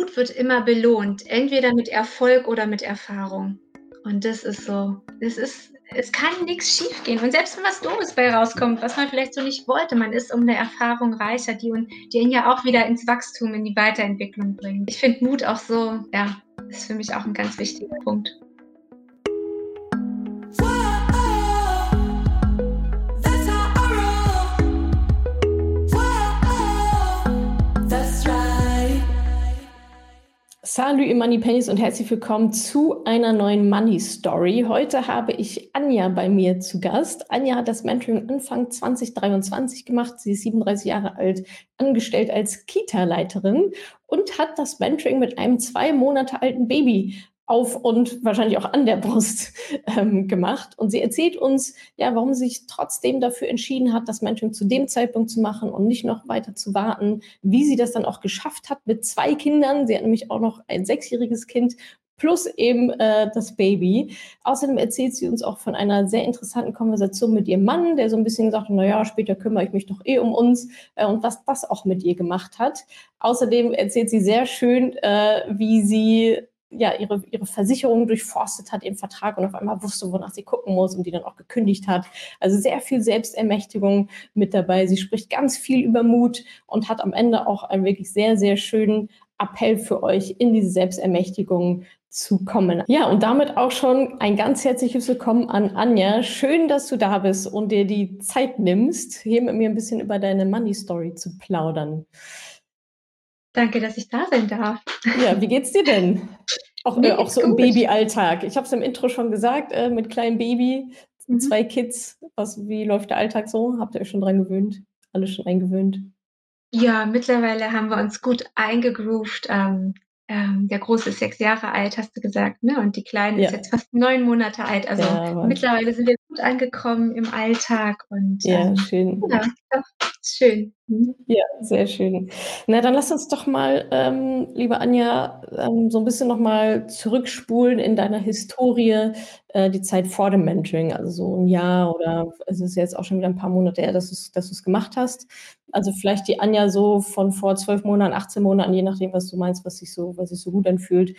Mut wird immer belohnt, entweder mit Erfolg oder mit Erfahrung. Und das ist so, es ist, es kann nichts schiefgehen. Und selbst wenn was Doofes bei rauskommt, was man vielleicht so nicht wollte, man ist um eine Erfahrung reicher, die, die ihn ja auch wieder ins Wachstum, in die Weiterentwicklung bringt. Ich finde Mut auch so, ja, ist für mich auch ein ganz wichtiger Punkt. Salut ihr Money Pennies und herzlich willkommen zu einer neuen Money Story. Heute habe ich Anja bei mir zu Gast. Anja hat das Mentoring Anfang 2023 gemacht. Sie ist 37 Jahre alt, angestellt als Kita-Leiterin und hat das Mentoring mit einem zwei Monate alten Baby auf und wahrscheinlich auch an der Brust ähm, gemacht. Und sie erzählt uns, ja, warum sie sich trotzdem dafür entschieden hat, das Mentoring zu dem Zeitpunkt zu machen und nicht noch weiter zu warten, wie sie das dann auch geschafft hat mit zwei Kindern. Sie hat nämlich auch noch ein sechsjähriges Kind plus eben äh, das Baby. Außerdem erzählt sie uns auch von einer sehr interessanten Konversation mit ihrem Mann, der so ein bisschen hat, naja, später kümmere ich mich doch eh um uns äh, und was das auch mit ihr gemacht hat. Außerdem erzählt sie sehr schön, äh, wie sie ja, ihre, ihre Versicherung durchforstet hat, ihren Vertrag und auf einmal wusste, wonach sie gucken muss und die dann auch gekündigt hat. Also sehr viel Selbstermächtigung mit dabei. Sie spricht ganz viel über Mut und hat am Ende auch einen wirklich sehr, sehr schönen Appell für euch, in diese Selbstermächtigung zu kommen. Ja, und damit auch schon ein ganz herzliches Willkommen an Anja. Schön, dass du da bist und dir die Zeit nimmst, hier mit mir ein bisschen über deine Money Story zu plaudern. Danke, dass ich da sein darf. Ja, wie geht's dir denn? Auch, äh, auch so gut. im Babyalltag. Ich habe es im Intro schon gesagt, äh, mit kleinem Baby, mhm. zwei Kids. Was, wie läuft der Alltag so? Habt ihr euch schon dran gewöhnt? Alle schon eingewöhnt? Ja, mittlerweile haben wir uns gut eingegroovt. Ähm, ähm, der Große ist sechs Jahre alt, hast du gesagt, ne? Und die Kleine ja. ist jetzt fast neun Monate alt. Also ja, mittlerweile sind wir gut angekommen im Alltag und ja, ähm, schön. Ja, schön. Mhm. Ja, sehr schön. Na, dann lass uns doch mal, ähm, liebe Anja, ähm, so ein bisschen noch mal zurückspulen in deiner Historie, äh, die Zeit vor dem Mentoring, also so ein Jahr oder es ist jetzt auch schon wieder ein paar Monate her, dass du's dass du's gemacht hast. Also vielleicht die Anja so von vor zwölf Monaten, 18 Monaten, je nachdem, was du meinst, was sich so, was sich so gut anfühlt.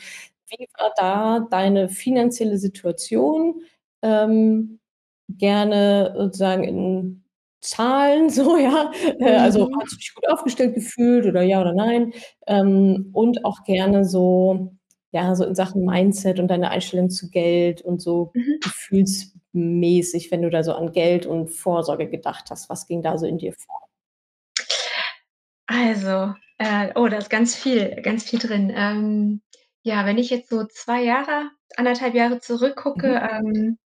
Wie war da deine finanzielle Situation? Ähm, gerne sozusagen in Zahlen, so ja. Äh, also mhm. hast du dich gut aufgestellt gefühlt oder ja oder nein? Ähm, und auch gerne so, ja, so in Sachen Mindset und deine Einstellung zu Geld und so mhm. gefühlsmäßig, wenn du da so an Geld und Vorsorge gedacht hast. Was ging da so in dir vor? Also, äh, oh, da ist ganz viel, ganz viel drin. Ähm, ja, wenn ich jetzt so zwei Jahre, anderthalb Jahre zurückgucke, mhm. ähm,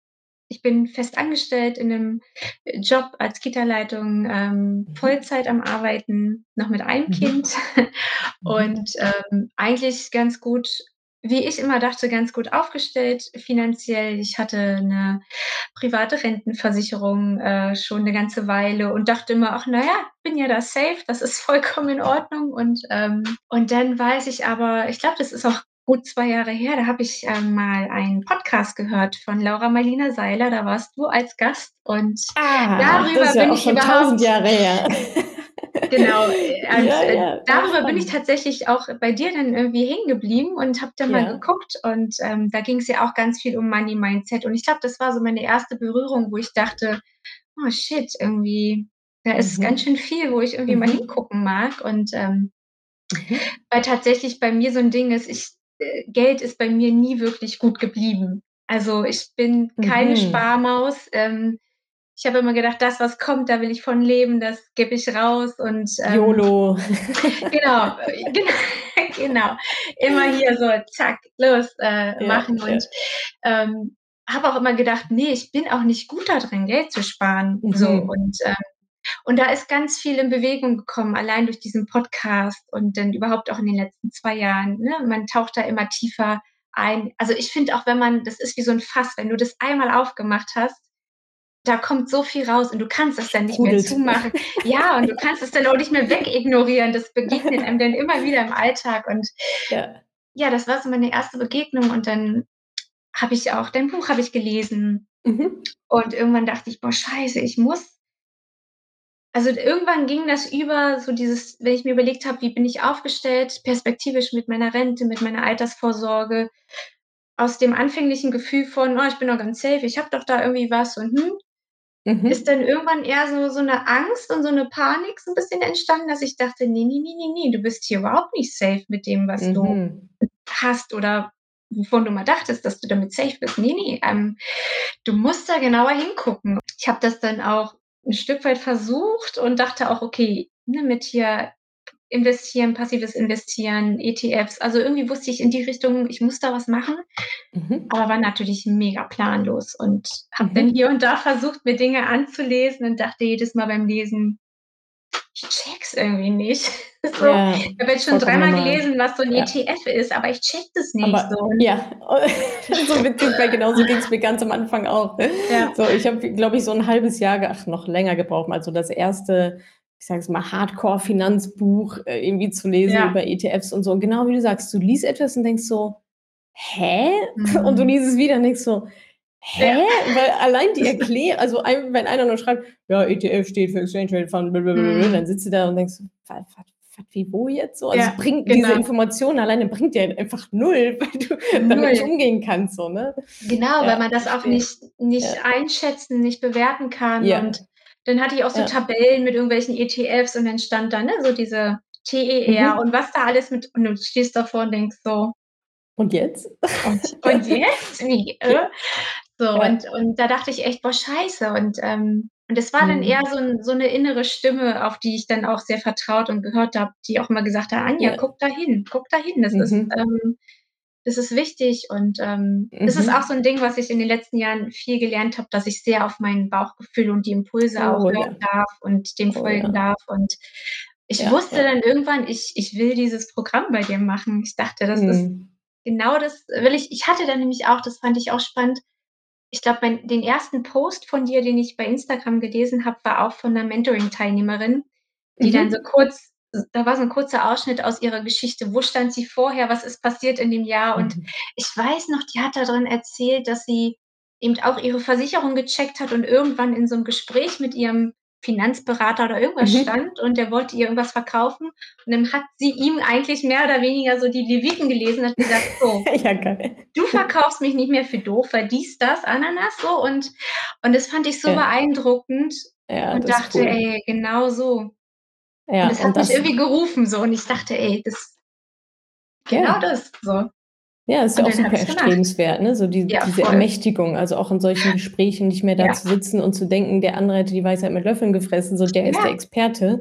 ich bin fest angestellt in einem Job als Kita-Leitung, ähm, mhm. Vollzeit am Arbeiten, noch mit einem mhm. Kind und ähm, eigentlich ganz gut wie ich immer dachte, ganz gut aufgestellt finanziell. Ich hatte eine private Rentenversicherung äh, schon eine ganze Weile und dachte immer, ach naja, bin ja da safe, das ist vollkommen in Ordnung. Und, ähm, und dann weiß ich aber, ich glaube, das ist auch gut zwei Jahre her, da habe ich ähm, mal einen Podcast gehört von Laura Marlina Seiler, da warst du als Gast und ah, darüber ja bin ich schon tausend Jahre her. Genau, und ja, äh, ja, darüber bin ich tatsächlich auch bei dir dann irgendwie hängen geblieben und habe dann ja. mal geguckt und ähm, da ging es ja auch ganz viel um Money Mindset und ich glaube, das war so meine erste Berührung, wo ich dachte, oh shit, irgendwie, da ist mhm. ganz schön viel, wo ich irgendwie mhm. mal hingucken mag und ähm, mhm. weil tatsächlich bei mir so ein Ding ist, ich, Geld ist bei mir nie wirklich gut geblieben. Also ich bin keine mhm. Sparmaus. Ähm, ich habe immer gedacht, das, was kommt, da will ich von leben, das gebe ich raus und ähm, YOLO. genau, genau, genau. Immer hier so, zack, los, äh, ja, machen. Ja. Und ähm, habe auch immer gedacht, nee, ich bin auch nicht gut darin, Geld zu sparen. Mhm. So und ähm, und da ist ganz viel in Bewegung gekommen, allein durch diesen Podcast und dann überhaupt auch in den letzten zwei Jahren. Ne? Man taucht da immer tiefer ein. Also ich finde auch, wenn man, das ist wie so ein Fass, wenn du das einmal aufgemacht hast, da kommt so viel raus und du kannst das dann nicht mehr zumachen. Ja, und du kannst es dann auch nicht mehr wegignorieren. Das begegnet einem dann immer wieder im Alltag. Und ja, ja das war so meine erste Begegnung. Und dann habe ich auch, dein Buch habe ich gelesen. Mhm. Und irgendwann dachte ich, boah, scheiße, ich muss, Also, irgendwann ging das über so dieses wenn ich mir überlegt habe: „Wie bin ich aufgestellt perspektivisch mit meiner Rente, mit meiner Altersvorsorge?“ Aus dem anfänglichen Gefühl von: „Oh, ich bin doch ganz safe, ich habe doch da irgendwie was und, hm“ ist Mhm. dann irgendwann eher so so 'ne Angst und so 'ne Panik so 'n bisschen entstanden, dass ich dachte: „Ne, ne, ne, ne, ne, du bist hier überhaupt nicht safe mit dem, was du Mhm. hast oder wovon du mal dachtest, dass du damit safe bist. Ne, ne, ähm, du musst da genauer hingucken.“ Ich habe das dann auch 'n Stück weit versucht und dachte auch: „Okay, ne, mit hier investieren, passives Investieren, ETFs.“ Also, irgendwie wusste ich in die Richtung, ich muss da was machen, Mhm. aber war natürlich mega planlos und habe dann Mhm. hier und da versucht, mir Dinge anzulesen und dachte jedes Mal beim Lesen: „Ich checke es irgendwie nicht.“ So, Ja, ich habe jetzt schon dreimal normal. gelesen, was so 'n Ja. ETF ist, aber ich checke das nicht so Aber und ja, so witzig, weil genauso ging's mir ganz am Anfang auch. Ja. So, ich habe, glaube ich, so 'n 1/2 Jahr ach, noch länger gebraucht, mal so das 1., ich sage jetzt mal, Hardcore-Finanzbuch, äh, irgendwie zu lesen Ja. über ETFs und so. Und genau wie du sagst, du liest etwas und denkst so: „Hä?“ Und du Mhm. liest es wieder und denkst so. „Hä?“ Weil allein die Erklä also, ein wenn einer nur schreibt: „Ja, ETF steht für Exchange Traded Fund, blablabla“, Mhm. dann sitzt du da und denkst: „Wa wa was, wie, wo jetzt so?“ Also, Ja, bringt diese genau. Information alleine bringt dir einfach 0, weil du damit nicht Null. umgehen kannst so, ne? Genau, weil Ja, man das auch nicht nicht Ja. einschätzen, nicht bewerten kann und dann hatte ich auch so. Tabellen mit irgendwelchen ETFs und dann stand da, ne, so diese TER Mhm. und was da alles mit und du stehst davor und denkst so Und jetzt? „Und und jetzt? Wie, äh?“ So Ja. und und da dachte ich echt: „Boah, scheiße.“ Und, ähm und es war dann eher Mhm. so so 'ne innere Stimme, auf die ich dann auch sehr vertraut und gehört habe, die auch immer gesagt hat: „Anja, Ja. guck da hin, guck da hin. Das ist, Mhm. ähm das ist wichtig.“ Und, ähm, das ist auch so Mhm. 'n Ding, was ich in den letzten Jahren viel gelernt habe, dass ich sehr auf mein Bauchgefühl und die Impulse auch Oh hören ja. darf und dem Oh folgen darf. Und ich Ja, wusste dann irgendwann, ich ich will dieses Programm bei dir machen. Ich dachte, das ist Mhm. genau das will ich ich hatte dann nämlich auch, das fand ich auch spannend ich glaube, den 1. Post von dir, den ich bei Instagram gelesen habe, war auch von 'ner Mentoring-Teilnehmerin, die dann so Mhm. kurz da war so 'n kurzer Ausschnitt aus ihrer Geschichte. Wo stand sie vorher? Was ist passiert in dem Jahr? Und Mhm. ich weiß noch, die hat da drin erzählt, dass sie eben auch ihre Versicherung gecheckt hat und irgendwann in so 'nem Gespräch mit ihrem Finanzberater oder irgendwas Mhm. stand und der wollte ihr irgendwas verkaufen. Und dann hat sie ihm eigentlich mehr oder weniger so die Leviten gelesen und hat gesagt: „So, Ja, du verkaufst mich nicht mehr für doof, dies, das, Ananas“, so und und das fand ich so Ja. beeindruckend Ja, und das dachte: cool. „Ey, genau so.“ Und Ja, es und hat mich das irgendwie gerufen so und ich dachte: „Ey, das genau das“, so. Ja, ist ja auch super erstrebenswert, ne, so die Ja, diese voll. Ermächtigung, also, auch in solchen Gesprächen nicht mehr da Ja. zu sitzen und zu denken, der andere hätte die Weisheit mit Löffeln gefressen, so der ist der. Experte,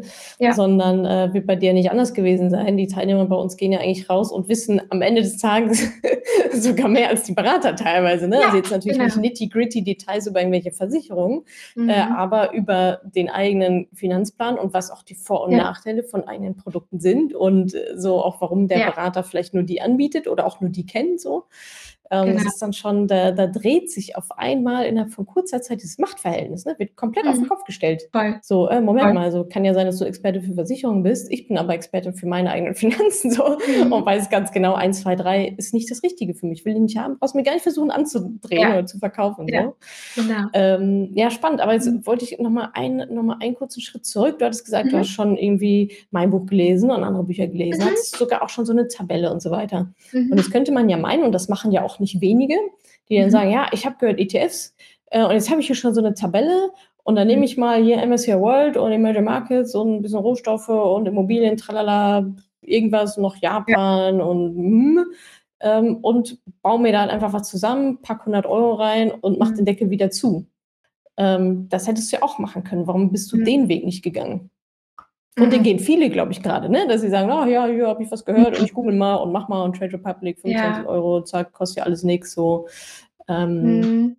sondern, äh, wird bei dir nicht anders gewesen sein. Die Teilnehmer bei uns gehen ja eigentlich raus und wissen am Ende des Tages sogar mehr als die Berater teilweise, ne? Also, jetzt natürlich nicht genau. nitty-gritty Details über irgendwelche Versicherungen, äh, Mhm. aber über den eigenen Finanzplan und was auch die Vor und. Nachteile von eigenen Produkten sind und so auch, warum der. Berater vielleicht nur die anbietet oder auch nur die kennt so. Ähm, das Genau. ist dann schon da da dreht sich auf einmal innerhalb von kurzer Zeit dieses Machtverhältnis, ne, wird komplett auf 'n Mhm. Kopf gestellt. Voll. So, äh, Moment Voll. mal, so kann ja sein, dass du Experte für Versicherungen bist. Ich bin aber Expertin für meine eigenen Finanzen so und Mhm. weiß ganz genau, 1, 2, 3 ist nicht das Richtige für mich. Will ich nicht haben, brauchst mir gar nicht versuchen anzudrehen Ja. oder zu verkaufen Ja. so. Genau. Ähm, ja, spannend, aber jetzt Mhm. wollte ich noch mal einen noch mal einen kurzen Schritt zurück. Du hattest gesagt, du hast Mhm. schon irgendwie mein Buch gelesen und andere Bücher gelesen, Mhm. hattest sogar auch schon so 'ne Tabelle und so weiter. Und Mhm. jetzt könnte man ja meinen, und das machen ja auch nicht wenige, die dann Mhm. sagen: „Ja, ich habe gehört ETFs, äh, und jetzt habe ich hier schon so 'ne Tabelle und dann nehme Mhm. ich mal hier MSCI World und Emerging Markets und 'n bisschen Rohstoffe und Immobilien, tralala, irgendwas, noch Ja. Japan und hm, ähm, und baue mir da halt einfach was zusammen, packe 100 € rein und mache den Mhm. Deckel wieder zu.“ Ähm, das hättest du ja auch machen können. Warum bist du Mhm. den Weg nicht gegangen? Und den Mhm. gehen viele, glaube ich, grade, ne, dass sie sagen: „Ah ja, hier habe ich was gehört und ich google mal und mache mal und Trade Republic Ja. 25 €, zack, kostet ja alles nix“, so. Ähm, Mhm.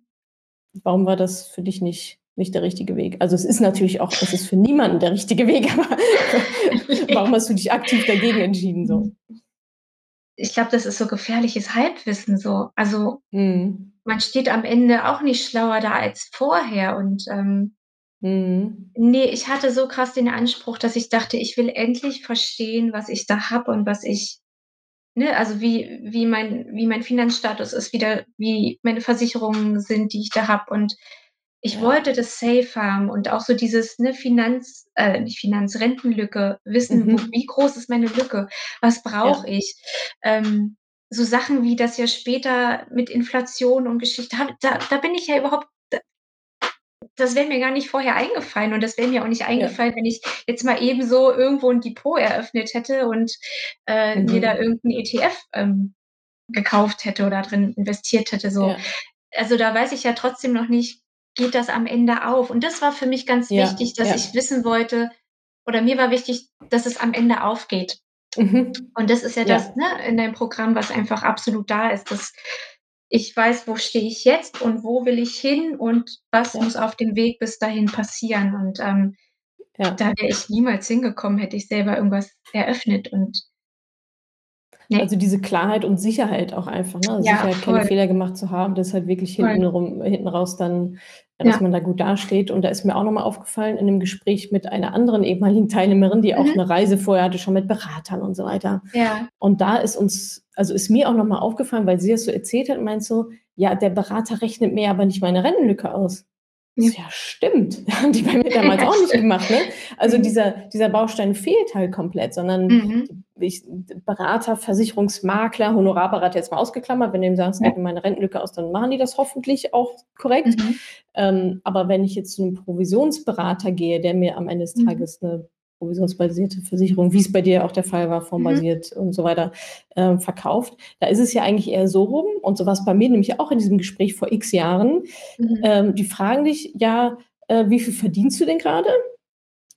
warum war das für dich nicht nicht der richtige Weg? Also, es ist natürlich auch es ist für niemanden der richtige Weg, aber warum hast du dich aktiv dagegen entschieden so? Ich glaube, das ist so gefährliches Halbwissen so. Also, Mhm. man steht am Ende auch nicht schlauer da als vorher und, ähm Mhm. ne, ich hatte so krass den Anspruch, dass ich dachte, ich will endlich verstehen, was ich da habe und was ich ne, also, wie wie mein wie mein Finanzstatus ist, wie der wie meine Versicherungen sind, die ich da habe. Und Ich ja. wollte das safe haben und auch so dieses, ne, Finanz äh, nicht Finanz, Rentenlücke, wissen, mhm. wo wie groß ist meine Lücke? Was brauche ja. ich? Ähm, so Sachen wie das ja später mit Inflation und Geschichte, da da bin ich ja überhaupt das wäre mir gar nicht vorher eingefallen und das wäre mir auch nicht eingefallen, ja. wenn ich jetzt mal eben so irgendwo ein Depot eröffnet hätte und äh, mhm. mir da irgendein ETF ähm, gekauft hätte oder drin investiert hätte. So. Ja. Also da weiß ich ja trotzdem noch nicht, geht das am Ende auf? Und das war für mich ganz ja. wichtig, dass ich wissen wollte, oder mir war wichtig, dass es am Ende aufgeht. Mhm. Und das ist ja, das ne, in deinem Programm, was einfach absolut da ist, dass ich weiß, wo stehe ich jetzt und wo will ich hin und was ja. muss auf dem Weg bis dahin passieren. Und ähm, ja. da wäre ich niemals hingekommen, hätte ich selber irgendwas eröffnet. Und nee. Also diese Klarheit und Sicherheit auch einfach, ne? Also ja, Sicherheit, voll. keine Fehler gemacht zu haben, das halt wirklich hinten, rum, hinten raus dann dass ja. man da gut dasteht. Und da ist mir auch nochmal aufgefallen in einem Gespräch mit einer anderen ehemaligen Teilnehmerin, die auch mhm. eine Reise vorher hatte, schon mit Beratern und so weiter. Ja. Und da ist uns, also ist mir auch nochmal aufgefallen, weil sie das so erzählt hat, meint so, ja, der Berater rechnet mir aber nicht meine Rentenlücke aus. Ja, stimmt. Haben die bei mir damals auch nicht gemacht. Ne? Also mhm. dieser, dieser Baustein fehlt halt komplett, sondern mhm. ich, Berater, Versicherungsmakler, Honorarberater jetzt mal ausgeklammert, wenn du ihm sagst, ja. meine Rentenlücke aus, dann machen die das hoffentlich auch korrekt. Mhm. Ähm, aber wenn ich jetzt zu einem Provisionsberater gehe, der mir am Ende des mhm. Tages eine provisionsbasierte Versicherung, wie es bei dir auch der Fall war, formbasiert mhm. und so weiter, äh, verkauft. Da ist es ja eigentlich eher so rum, und so war es bei mir nämlich auch in diesem Gespräch vor x Jahren. Mhm. Ähm, die fragen dich, ja, äh, wie viel verdienst du denn gerade?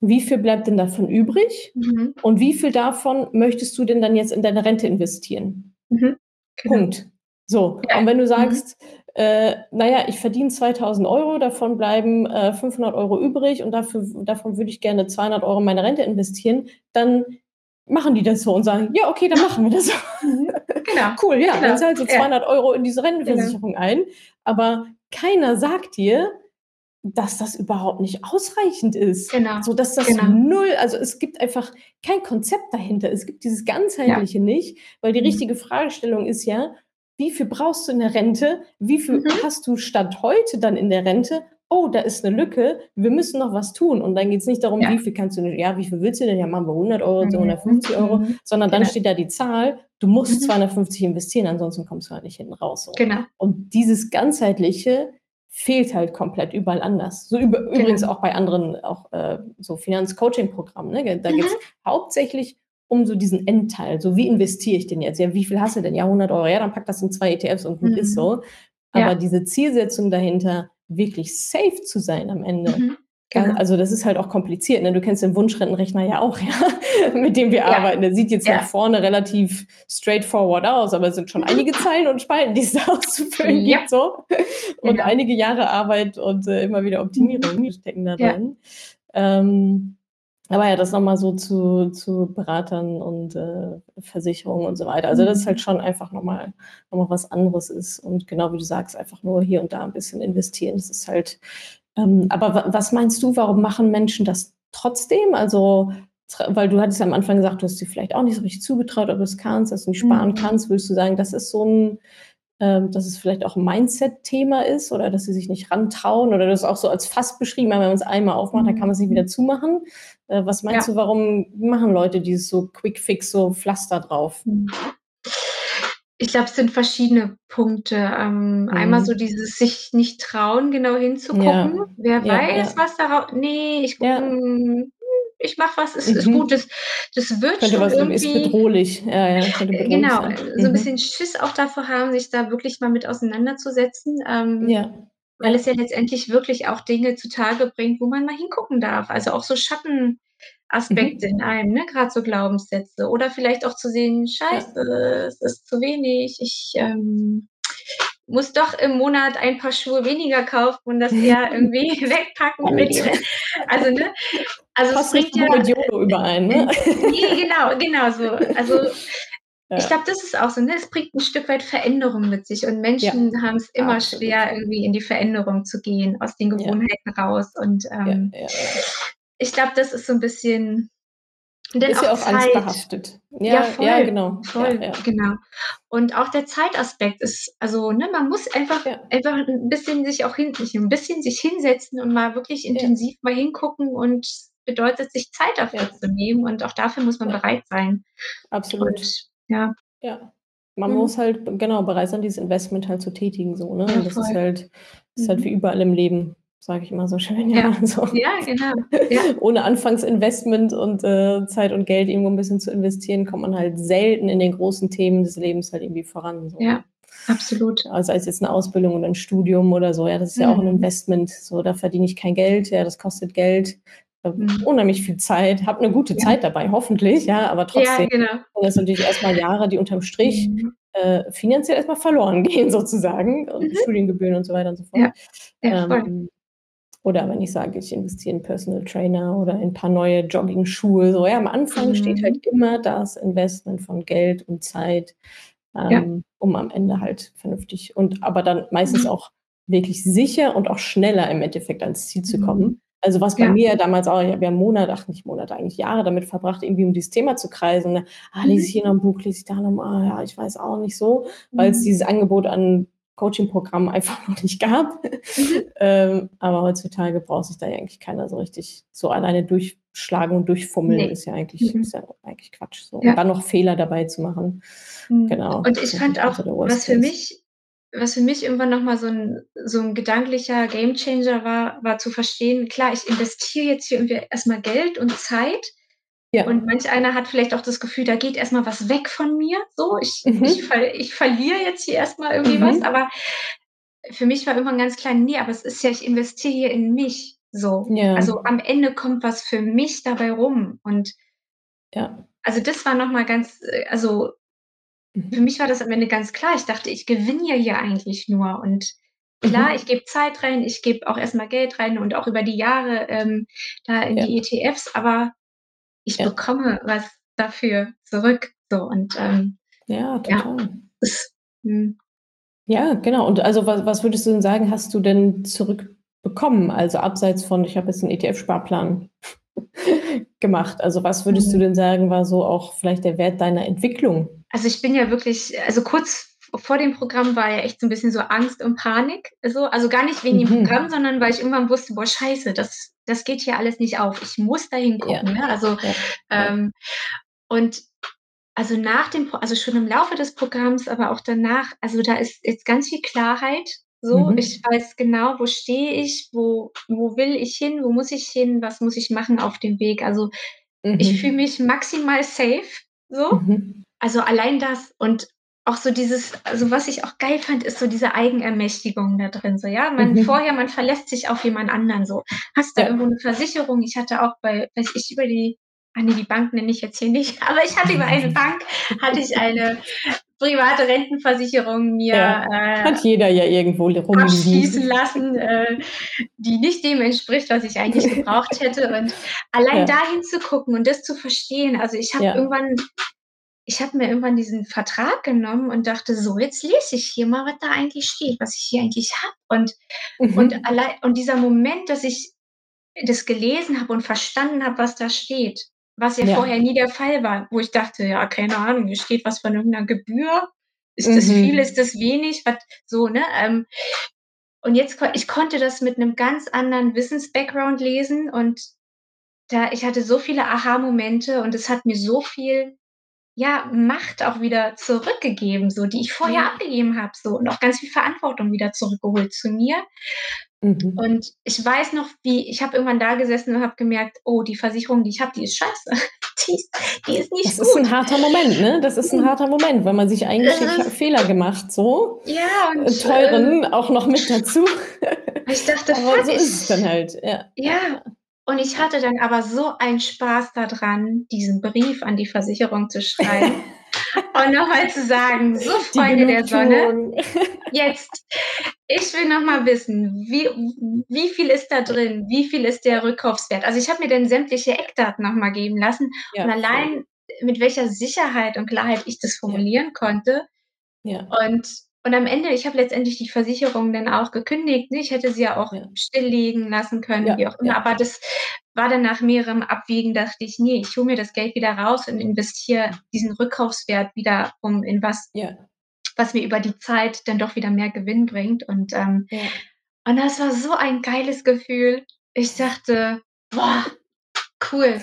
Wie viel bleibt denn davon übrig? Mhm. Und wie viel davon möchtest du denn dann jetzt in deine Rente investieren? Mhm. Genau. Punkt. So, ja. und wenn du mhm. sagst, äh, naja, ich verdiene 2000 Euro, davon bleiben äh, 500 Euro übrig und dafür, davon würde ich gerne 200 Euro in meine Rente investieren, dann machen die das so und sagen, ja, okay, dann machen wir das so. Mhm. Genau. cool, ja, genau. dann zahlst du 200 ja. Euro in diese Rentenversicherung genau. ein, aber keiner sagt dir, dass das überhaupt nicht ausreichend ist. Genau. So dass das genau. null, also es gibt einfach kein Konzept dahinter. Es gibt dieses ganzheitliche ja. nicht, weil die mhm. richtige Fragestellung ist ja, wie viel brauchst du in der Rente? Wie viel mhm. hast du Stand heute dann in der Rente? Oh, da ist eine Lücke, wir müssen noch was tun. Und dann geht es nicht darum, ja. wie viel kannst du, ja, wie viel willst du denn? Ja, machen wir 100 Euro, mhm. 150 Euro, mhm. sondern dann genau. steht da die Zahl, du musst mhm. 250 investieren, ansonsten kommst du halt nicht hinten raus. Genau. Und dieses ganzheitliche fehlt halt komplett überall anders. So über, genau. übrigens auch bei anderen, auch äh, so Finanzcoaching-Programmen. Ne? Da geht es mhm. hauptsächlich um so diesen Endteil. So, wie investiere ich denn jetzt? Ja, wie viel hast du denn? Ja, 100 Euro. Ja, dann pack das in zwei ETFs und gut mhm. ist so. Aber ja. diese Zielsetzung dahinter, wirklich safe zu sein am Ende. Mhm. Genau. Also das ist halt auch kompliziert. Ne? Du kennst den Wunschrentenrechner ja auch, ja? mit dem wir ja. arbeiten. Der sieht jetzt ja. nach vorne relativ straightforward aus, aber es sind schon einige Zeilen und Spalten, die es da auszufüllen gibt. So. Und genau. einige Jahre Arbeit und äh, immer wieder Optimierung stecken da drin. Ähm, aber ja, das nochmal so zu, zu Beratern und äh, Versicherungen und so weiter. Also das ist halt mhm. schon einfach nochmal noch mal was anderes ist. Und genau wie du sagst, einfach nur hier und da ein bisschen investieren. Das ist halt, ähm, aber was meinst du, warum machen Menschen das trotzdem? Also, weil du hattest ja am Anfang gesagt, du hast dir vielleicht auch nicht so richtig zugetraut, ob du es kannst, dass du nicht sparen mhm. kannst. Würdest du sagen, das ist so ein, ähm, dass es vielleicht auch ein Mindset-Thema ist oder dass sie sich nicht rantrauen oder das auch so als Fass beschrieben, wenn man es einmal aufmacht, dann kann man sich wieder mhm. zumachen. Äh, was meinst ja. du, warum machen Leute dieses so Quick Fix, so Pflaster drauf? Mhm. Ich glaube, es sind verschiedene Punkte. Ähm, mhm. Einmal so dieses sich nicht trauen, genau hinzugucken. Ja. Wer ja, weiß, was darauf. Nee, ich gucke, hm, ich mache was, ist, mhm. ist gut. Das, das wird könnte schon was, irgendwie. Ist bedrohlich. Ja, ja, könnte bedrohlich genau, sein. so ein mhm. bisschen Schiss auch davor haben, sich da wirklich mal mit auseinanderzusetzen. Ähm, ja. Weil es ja letztendlich wirklich auch Dinge zutage bringt, wo man mal hingucken darf. Also auch so Schattenaspekte mhm. in einem, ne? gerade so Glaubenssätze. Oder vielleicht auch zu sehen, scheiße, ja. es ist zu wenig, ich ähm, muss doch im Monat ein paar Schuhe weniger kaufen und das eher irgendwie wegpacken. also, ne? Also Passt es bringt ja mit Jodo überein, ne? nee, genau, genau so. Also ich glaube, das ist auch so, ne? Es bringt ein Stück weit Veränderung mit sich und Menschen ja, haben es immer absolut. schwer, irgendwie in die Veränderung zu gehen, aus den Gewohnheiten ja. raus. Und ähm, ja, ich glaube, das ist so ein bisschen. Denn ist ja auch Zeit. alles behaftet. Ja, voll, ja genau. Voll, genau. Und auch der Zeitaspekt ist also, ne, man muss einfach Ja. einfach 'n bisschen sich auch hin nicht 'n bisschen sich hinsetzen und mal wirklich Ja. intensiv mal hingucken und bedeutet, sich Zeit dafür Ja. zu nehmen und auch dafür muss man Ja. bereit sein. Absolut. Und ja. Ja. Man Mhm. muss halt genau bereit sein, dieses Investment halt zu tätigen so, ne? Ja, Und das ist halt ist halt Mhm. wie überall im Leben, sage ich immer so schön, Ja. ja, so. Ja, genau. Ja. Ohne Anfangsinvestment und, äh, Zeit und Geld irgendwo 'n bisschen zu investieren, kommt man halt selten in den großen Themen des Lebens halt irgendwie voran, so? Ja, absolut. Ja, sei es jetzt 'ne Ausbildung oder 'n Studium oder so, ja, das ist ja auch 'n Mhm. Investment. So, da verdiene ich kein Geld, ja, das kostet Geld, Mhm. unheimlich viel Zeit, habe 'ne gute Ja. Zeit dabei, hoffentlich, ja, aber Ja, trotzdem genau. sind das natürlich erst mal Jahre, die unterm Strich, Mhm. äh, finanziell erst mal verloren gehen sozusagen und Mhm. Studiengebühren und so weiter und so fort. Ja. Ja. Ähm, oder wenn ich sage, ich investiere in Personal Trainer oder in 'n paar neue Joggingschuhe, so, ja, am Anfang steht halt Mhm. immer das Investment von Geld und Zeit, Ja. ähm, um am Ende halt vernünftig und aber dann meistens Mhm. auch wirklich sicher und auch schneller im Endeffekt ans Ziel zu Mhm. kommen. Also, was bei Ja. mir damals auch ich habe ja Monate ach, nicht Monate, eigentlich Jahre damit verbracht, irgendwie um dieses Thema zu kreisen, ne? Ah, lese Mhm. ich hier noch 'n Buch, lese ich da noch mal, ah, ja, ich weiß auch nicht so, weil's Mhm. dieses Angebot an Coachingprogrammen einfach noch nicht gab. Mhm. Ähm, aber heutzutage braucht sich da ja eigentlich keiner so richtig so alleine durchschlagen und durchfummeln Ne. ist ja eigentlich Mhm. ist ja eigentlich Quatsch so. Und Ja. dann noch Fehler dabei zu machen. Mhm. Genau, Und ich fand auch, Worst was für mich was für mich irgendwann noch mal so 'n so 'n gedanklicher Gamechanger war, war zu verstehen, klar, ich investiere jetzt hier irgendwie erst mal Geld und Zeit Ja. und manch einer hat vielleicht auch das Gefühl, da geht erst mal was weg von mir, so. Ich ich Mhm. ver ich verliere jetzt hier erst mal irgendwie was, Mhm. aber für mich war irgendwann ganz klar: „Ne, aber es ist ja ich investiere hier in mich“, so. Ja. Also, am Ende kommt was für mich dabei rum und Ja. also, das war noch mal ganz äh, also für Mhm. mich war das am Ende ganz klar. Ich dachte, ich gewinne ja hier eigentlich nur und klar, ich Mhm. gebe Zeit rein, ich gebe auch erst mal Geld rein und auch über die Jahre, ähm, da in Ja. die ETFs, aber ich Ja. bekomme was dafür zurück, so und, ähm, Ja, ja, total. es mhm. Ja, genau. Und also, wa was würdest du denn sagen, hast du denn zurückbekommen? Also, abseits von: „Ich habe jetzt 'n ETF-Sparplan gemacht.“ Also, was würdest du Mhm. denn sagen, war so auch vielleicht der Wert deiner Entwicklung? Also, ich bin ja wirklich also, kurz vor dem Programm war ja echt so 'n bisschen so Angst und Panik so. Also, gar nicht wegen dem Programm, Mhm. sondern weil ich irgendwann wusste: „Boah, scheiße, das das geht hier alles nicht auf. Ich muss da Ja. hingucken“, ne? Also, Ja. Ja. ähm, und also, nach dem also, schon im Laufe des Programms, aber auch danach also, da ist jetzt ganz viel Klarheit so. Ich Mhm. weiß genau, wo stehe ich, wo wo will ich hin, wo muss ich hin, was muss ich machen auf dem Weg. Also, ich fühle Mhm. mich maximal safe so. Mhm. Also, allein das und auch so dieses also, was ich auch geil fand, ist so diese Eigenermächtigung da drin so, ja? Man Mhm. vorher man verlässt sich auf jemand anderen so. Hast irgendwo Ja. 'ne Versicherung ich hatte auch bei weiß ich, über die ah, ne, die Bank nenne ich jetzt hier nicht, aber ich hatte über eine Bank hatte ich eine private Rentenversicherung mir, Ja, äh, hat jeder ja irgendwo li abschließen lassen, äh, die nicht dem entspricht, was ich eigentlich gebraucht hätte. Und allein Ja. da hinzugucken und das zu verstehen also, ich habe Ja. irgendwann ich habe mir irgendwann diesen Vertrag genommen und dachte: „So, jetzt lese ich hier mal, was da eigentlich steht, was ich hier eigentlich habe.“ Und und Mhm. allei und dieser Moment, dass ich das gelesen habe und verstanden habe, was da steht, was ja Ja. vorher nie der Fall war, wo ich dachte: „Ja, keine Ahnung, hier steht was von irgend 'ner Gebühr. Ist das viel, ist Mhm. das wenig?“ Was so, ne? Ähm, und jetzt ich konnte das mit 'nem ganz anderen Wissens-Background lesen und da ich hatte so viele Aha-Momente und es hat mir so viel, ja, Macht auch wieder zurückgegeben, so, die ich vorher Ja. abgegeben habe so und auch ganz viel Verantwortung wieder zurückgeholt zu mir. Mhm. Und ich weiß noch, wie ich habe irgendwann da gesessen und habe gemerkt: „Oh, die Versicherung, die ich habe, die ist scheiße. Die ist die ist nicht Das ist 'n gut.“ harter Moment, ne? Das ist 'n Mhm. harter Moment, weil man sich Es eingesteht: „Ich habe ist Fehler gemacht“, so, Ja, und, äh, ähm teuren auch noch mit dazu. ich dachte: Aber „Fuck, so ist es dann ich“ halt. Ja. ja. Und ich Ja. hatte dann aber so einen Spaß da dran, diesen Brief an die Versicherung zu schreiben und noch mal zu sagen: „So, Freunde der Sonne, jetzt ich will noch mal wissen, wie wie viel ist da Ja. drin? Wie viel ist der Ja. Rückkaufswert?“ Also, ich habe mir dann sämtliche Ja. Eckdaten noch mal geben lassen und Ja, voll. allein mit welcher Sicherheit und Klarheit ich das Ja. formulieren konnte Ja. und und am Ende ich habe letztendlich die Versicherung dann auch gekündigt, ne? Ich hätte sie ja auch Ja. stilllegen lassen können, wie Ja, auch immer, ja. aber das war dann nach mehrerem Abwägen dachte ich: „Ne, ich hole mir das Geld wieder raus und investiere diesen Rückkaufswert wieder um in was“ Ja. was mir über die Zeit dann doch wieder mehr Gewinn bringt und, ähm und das war so ein geiles Gefühl. Ich dachte: „Boah, cool.“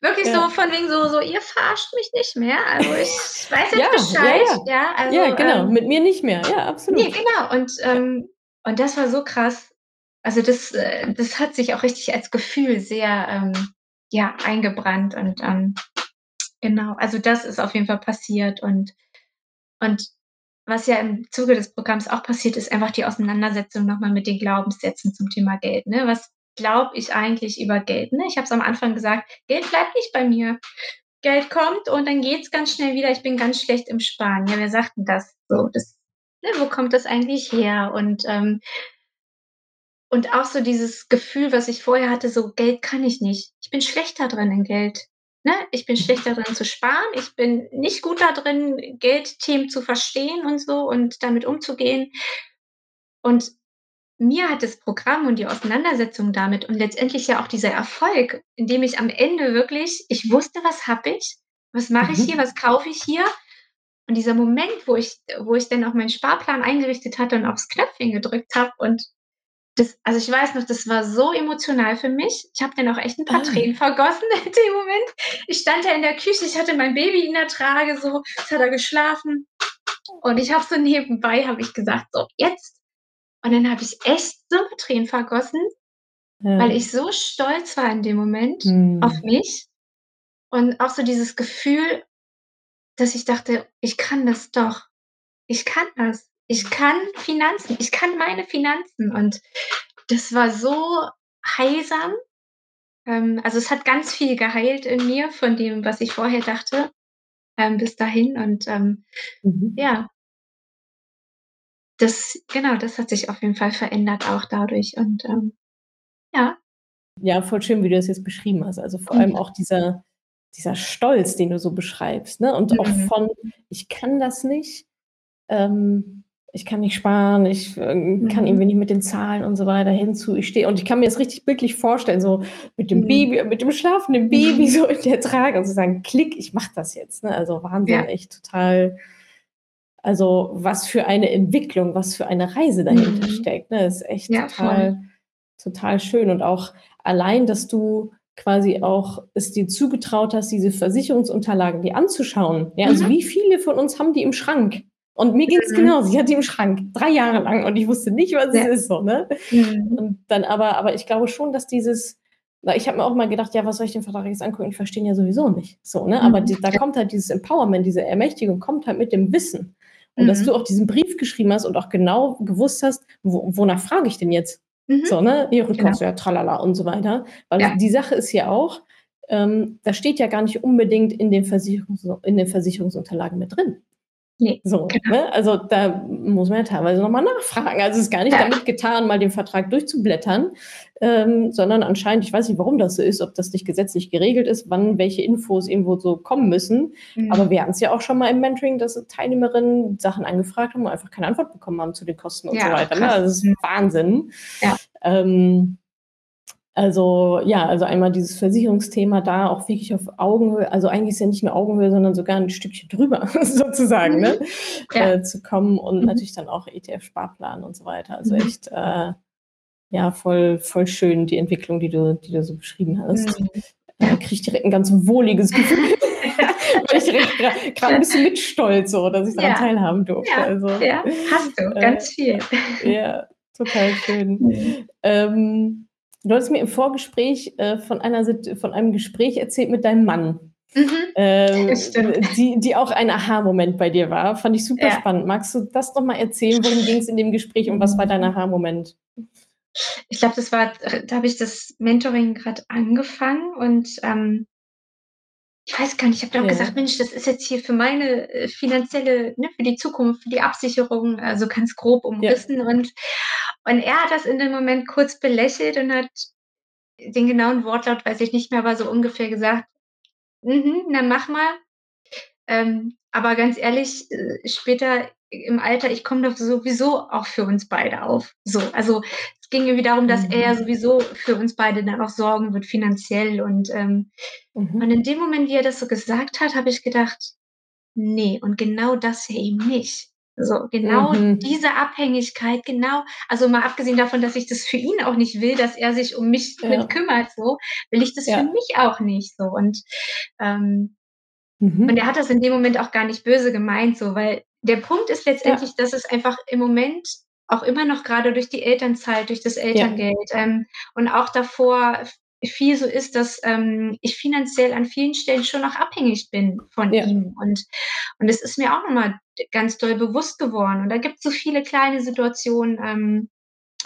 Wirklich so Ja. von wegen so so: „Ihr verarscht mich nicht mehr. Also, ich weiß Ja, jetzt ja, Bescheid.“ ja. Ja, also, Ja, genau, ähm mit mir nicht mehr. Ja, absolut. genau. Und, ähm und das war so krass. Also, das äh, das hat sich auch richtig als Gefühl sehr, ähm, ja, eingebrannt und, ähm genau. Also, das ist auf jeden Fall passiert und und was ja im Zuge des Programms auch passiert, ist einfach die Auseinandersetzung noch mal mit den Glaubenssätzen zum Thema Geld, ne? Was glaube ich eigentlich über Geld, ne? Ich habe es am Anfang gesagt: „Geld bleibt nicht bei mir. Geld kommt und dann geht's ganz schnell wieder. Ich bin ganz schlecht im Sparen.“ Ja, wer sagt denn das so? Das ne, wo kommt das eigentlich her? Und, ähm und auch so dieses Gefühl, was ich vorher hatte, so: „Geld kann ich nicht. Ich bin schlecht da drin in Geld, ne? Ich bin schlecht da drin zu sparen. Ich bin nicht gut da drin, Geldthemen zu verstehen und so und damit umzugehen.“ Und mir hat das Programm und die Auseinandersetzung damit und letztendlich ja auch dieser Erfolg, indem ich am Ende wirklich ich wusste, was habe ich? Was mache ich hier? Mhm. Was kaufe ich hier? Und dieser Moment, wo ich wo ich dann auch meinen Sparplan eingerichtet hatte und aufs Knöpfchen gedrückt habe und das also, ich weiß noch, das war so emotional für mich. Ich habe dann auch echt 'n paar Ah. Tränen vergossen in dem Moment. Ich stand da in der Küche, ich hatte mein Baby in der Trage so, es hat da geschlafen. Und ich habe so nebenbei habe ich gesagt: „So, jetzt.“ Und dann habe ich echt so Tränen vergossen, weil Ja. ich so stolz war in dem Moment auf Mhm. mich und auch so dieses Gefühl, dass ich dachte: „Ich kann das doch. Ich kann das. Ich kann Finanzen. Ich kann meine Finanzen.“ Und das war so heilsam. Ähm, also, es hat ganz viel geheilt in mir von dem, was ich vorher dachte, ähm, bis dahin und, ähm, Mhm. ja. Das genau, das hat sich auf jeden Fall verändert auch dadurch und, ähm, ja. Ja, voll schön, wie du das jetzt beschrieben hast. Also, vor allem Mhm. auch dieser dieser Stolz, den du so beschreibst, ne? Und auch Mhm. von: „Ich kann das nicht, ähm, ich kann nicht sparen, ich, ähm, kann Mhm. irgendwie nicht mit den Zahlen und so weiter“, hin zu: „Ich stehe“ und ich kann mir das richtig bildlich vorstellen, so mit dem Mhm. Baby mit dem schlafenden Baby Mhm. so in der Trage und zu sagen: „Klick, ich mache das jetzt“, ne? Also, Wahnsinn, Ja. echt total also, was für eine Entwicklung, was für eine Reise dahinter Mhm. steckt, ne? Ist echt Ja, voll. total total schön und auch allein, dass du quasi auch es dir zugetraut hast, diese Versicherungsunterlagen dir anzuschauen. Ja, also, Mhm. wie viele von uns haben die im Schrank? Und mir ging's Mhm. genauso. Ich hatte die im Schrank 3 Jahre lang und ich wusste nicht, was es Ja. ist so, ne? Mhm. Und dann aber aber ich glaube schon, dass dieses ich habe mir auch mal gedacht: „Ja, was soll ich den Vertrag jetzt angucken? Ich verstehe ihn ja sowieso nicht“, so, ne? Aber Mhm. d da kommt halt dieses Empowerment, diese Ermächtigung kommt halt mit dem Wissen. Und dass Mhm. du auch diesen Brief geschrieben hast und auch genau gewusst hast: „Wo wonach frage ich denn jetzt?“ Mhm. So, ne? „Ja, Genau. Rückkaufswert, tralala“ und so weiter. Weil Ja. die Sache ist ja auch, ähm, das steht ja gar nicht unbedingt in den Versicherungs in den Versicherungsunterlagen mit drin. Ne, So, genau. ne? Also, da muss man ja teilweise noch mal nachfragen. Also, es ist gar nicht damit getan, mal den Vertrag durchzublättern, ähm, sondern anscheinend ich weiß nicht, warum das so ist, ob das nicht gesetzlich geregelt ist, wann welche Infos irgendwo so kommen müssen. Mhm. Aber wir hatten's ja auch schon mal im Mentoring, dass Teilnehmerinnen Sachen angefragt haben und einfach keine Antwort bekommen haben zu den Kosten und so Ja, auch weiter, ne? Also, das ist. Wahnsinn. Ja. Ähm, also, ja, also, einmal dieses Versicherungsthema da auch wirklich auf Augenhöhe also, eigentlich ist ja nicht mehr Augenhöhe, sondern sogar 'n Stückchen drüber sozusagen, Mhm. ne, Ja. äh, zu kommen und Mhm. natürlich dann auch ETF-Sparplan und so weiter. Also, Mhm. echt, äh, ja, voll voll schön die Entwicklung, die du die du so beschrieben hast. Mhm. Äh, Ja. kriege ich direkt 'n ganz wohliges Gefühl, weil ich direkt gra grad 'n Ja. bisschen mitstolz so, dass ich daran Ja. teilhaben durfte. Ja. Also, Ja. Hast du, äh, ganz viel. ja, total schön. Mhm. Ähm, du hattest mir im Vorgespräch, äh, von einer von einem Gespräch erzählt mit deinem Mann, Mhm. äh, stimmt. die die auch ein Aha-Moment bei dir war. Fand ich super Ja. spannend. Magst du das noch mal erzählen? Worum ging's in dem Gespräch und was war dein. Aha-Moment? Ich glaube, das war da habe ich das Mentoring grad angefangen und, ähm ich weiß gar nicht, ich habe dann Ja. gesagt: „Mensch, das ist jetzt hier für meine, äh, finanzielle ne, für die Zukunft, für die Absicherung“, also, ganz grob Ja. umrissen und und er hat das in dem Moment kurz belächelt und hat den genauen Wortlaut weiß ich nicht mehr, aber so ungefähr gesagt: „Mhm, na, mach mal. Ähm, aber ganz ehrlich, äh, später im Alter, ich komme doch sowieso auch für uns beide auf.“ So, also, es ging irgendwie darum, dass er Mhm. sowieso für uns beide dann auch sorgen wird finanziell und, ähm und Mhm. in dem Moment, wie er das so gesagt hat, habe ich gedacht: „Ne, und genau das ja eben nicht.“ So, genau mhm. diese Abhängigkeit, genau, also mal abgesehen davon, dass ich das für ihn auch nicht will, dass er sich um mich ja. mit kümmert, so, will ich das ja. für mich auch nicht so. Und, ähm, mhm. und er hat das in dem Moment auch gar nicht böse gemeint, so, weil der Punkt ist letztendlich, ja. dass es einfach im Moment auch immer noch gerade durch die Elternzeit, durch das Elterngeld ähm, und auch davor viel so ist, dass ähm, ich finanziell an vielen Stellen schon noch abhängig bin von ja. ihm. Und, und es ist mir auch nochmal ganz doll bewusst geworden. Und da gibt es so viele kleine Situationen, ähm,